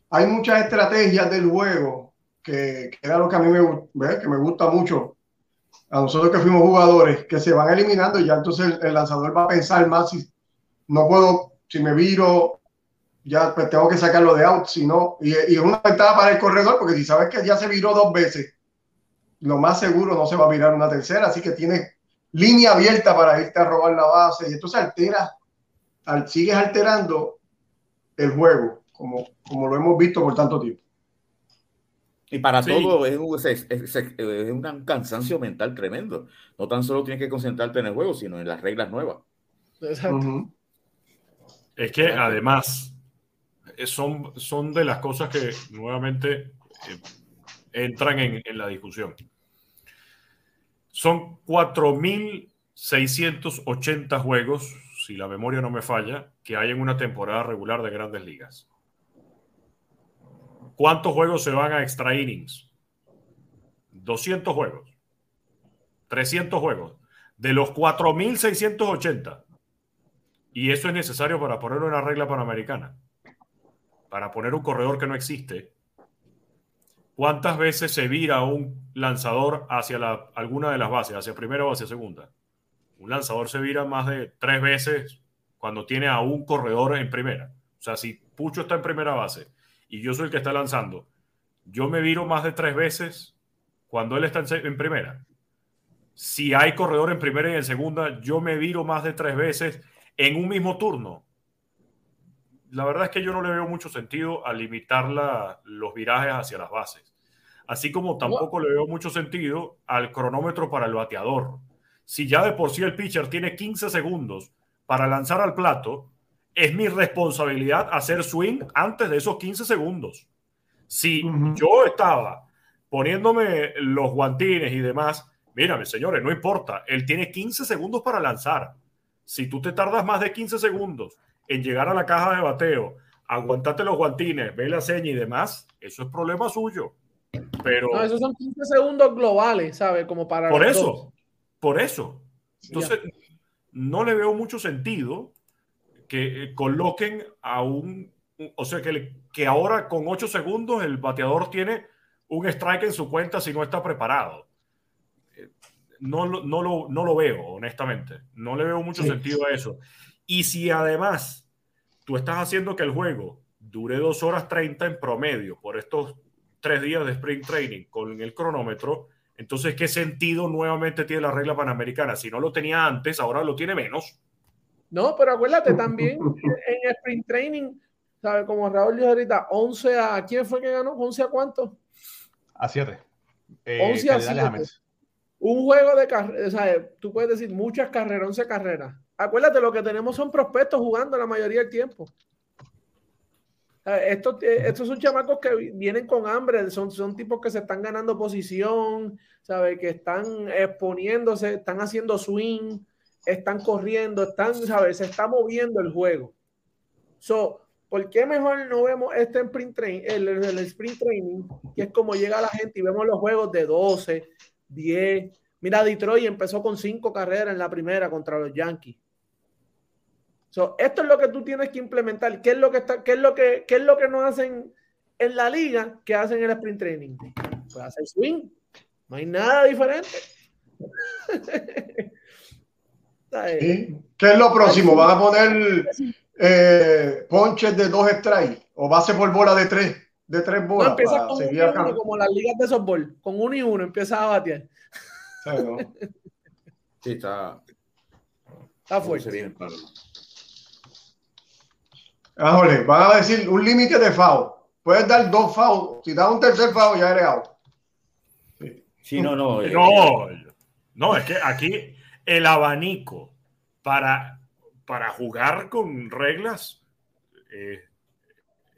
hay muchas estrategias del juego que, que era lo que a mí me, que me gusta mucho. A nosotros que fuimos jugadores, que se van eliminando y ya entonces el, el lanzador va a pensar más si no puedo, si me viro, ya pues, tengo que sacarlo de out, si no, y, y, es una ventaja para el corredor, porque si sabes que ya se viró dos veces, lo más seguro no se va a virar una tercera, así que tienes línea abierta para irte a robar la base, y entonces altera, al, sigues alterando el juego, como, como lo hemos visto por tanto tiempo. Y para sí. todo es, es, es, es, un cansancio mental tremendo. No tan solo tienes que concentrarte en el juego, sino en las reglas nuevas. Exacto. Uh -huh. Es que además, son, son de las cosas que nuevamente eh, entran en, en, la discusión. Son 4.680 juegos, si la memoria no me falla, que hay en una temporada regular de grandes ligas. ¿Cuántos juegos se van a extra innings? 200 juegos. 300 juegos. De los 4.680. Y eso es necesario para ponerlo en la regla panamericana para poner un corredor que no existe, ¿cuántas veces se vira un lanzador hacia alguna de las bases, hacia primera o hacia segunda? Un lanzador se vira más de tres veces cuando tiene a un corredor en primera. O sea, si Pucho está en primera base y yo soy el que está lanzando, yo me viro más de tres veces cuando él está en primera. Si hay corredor en primera y en segunda, yo me viro más de tres veces en un mismo turno la verdad es que yo no le veo mucho sentido a limitar la, los virajes hacia las bases. Así como tampoco le veo mucho sentido al cronómetro para el bateador. Si ya de por sí el pitcher tiene 15 segundos para lanzar al plato, es mi responsabilidad hacer swing antes de esos 15 segundos. Si uh -huh. yo estaba poniéndome los guantines y demás, mírame, señores, no importa, él tiene 15 segundos para lanzar. Si tú te tardas más de 15 segundos en llegar a la caja de bateo, aguantate los guantines, ve la seña y demás, eso es problema suyo. Pero. No, esos son 15 segundos globales, ¿sabes? Como para. Por eso, dos. por eso. Entonces, no le veo mucho sentido que eh, coloquen a un. O sea, que, que ahora con 8 segundos el bateador tiene un strike en su cuenta si no está preparado. no, no, lo, no lo veo, honestamente. No le veo mucho sentido a eso. Y si además tú estás haciendo que el juego dure dos horas 30 en promedio por estos tres días de sprint training con el cronómetro, entonces, ¿qué sentido nuevamente tiene la regla panamericana? Si no lo tenía antes, ahora lo tiene menos. No, pero acuérdate también en sprint training, ¿sabes? Como Raúl dijo ahorita, 11 a. ¿Quién fue que ganó? ¿11 a cuánto? A 7. 11 eh, a 7. Un juego de carreras, sea, Tú puedes decir muchas carreras, 11 carreras. Acuérdate, lo que tenemos son prospectos jugando la mayoría del tiempo. Estos, eh, estos son chamacos que vienen con hambre, son, son tipos que se están ganando posición, ¿sabes? Que están exponiéndose, están haciendo swing, están corriendo, están, ¿sabes? Se está moviendo el juego. So, ¿por qué mejor no vemos este sprint train, el, sprint training, que es como llega la gente y vemos los juegos de 12, 10. Mira, Detroit empezó con cinco carreras en la primera contra los Yankees esto es lo que tú tienes que implementar. ¿Qué es lo que está, qué es lo que, qué es lo que no hacen en la liga que hacen en el sprint training? Pues hacer swing. No hay nada diferente. ¿Qué es lo próximo? ¿Van a poner eh, ponches de dos strikes o base por bola de tres? De tres bolas. No, empieza con uno, como las ligas de softball. Con uno y uno empieza a batear. Sí, está. Está fuerte. Ah, van a decir un límite de FAO. Puedes dar dos FAO. Si das un tercer FAO, ya eres out. Sí. no, no. Eh, no, no, es que aquí el abanico para, para jugar con reglas eh,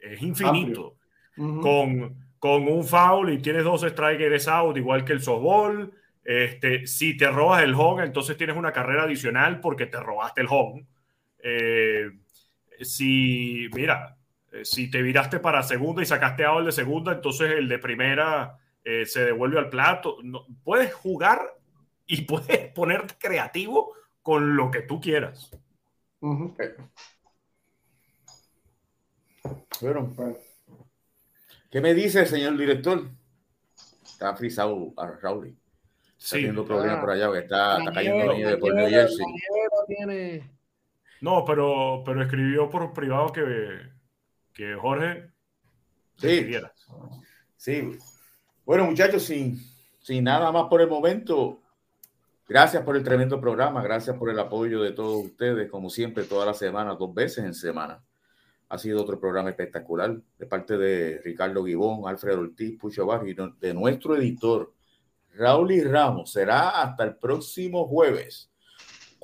es infinito. con, con un foul y tienes dos strikes, eres out, igual que el softball. Este, si te robas el home, entonces tienes una carrera adicional porque te robaste el home. Eh, si, mira, eh, si te viraste para segunda y sacaste a el de segunda, entonces el de primera eh, se devuelve al plato. No, puedes jugar y puedes ponerte creativo con lo que tú quieras. bueno, ¿qué me dice, señor director? Está frisado a Raúl. Está teniendo problemas por allá, que está, está cayendo nieve por New Jersey. Tiene no, pero, pero escribió por privado que, que Jorge sí. Sí. Bueno, muchachos, sin, sin nada más por el momento, gracias por el tremendo programa, gracias por el apoyo de todos ustedes, como siempre, todas las semanas, dos veces en semana. Ha sido otro programa espectacular de parte de Ricardo Gibón, Alfredo Ortiz, Pucho Barrio y de nuestro editor, Raúl y Ramos. Será hasta el próximo jueves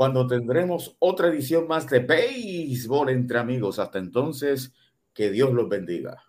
cuando tendremos otra edición más de béisbol entre amigos. Hasta entonces, que Dios los bendiga.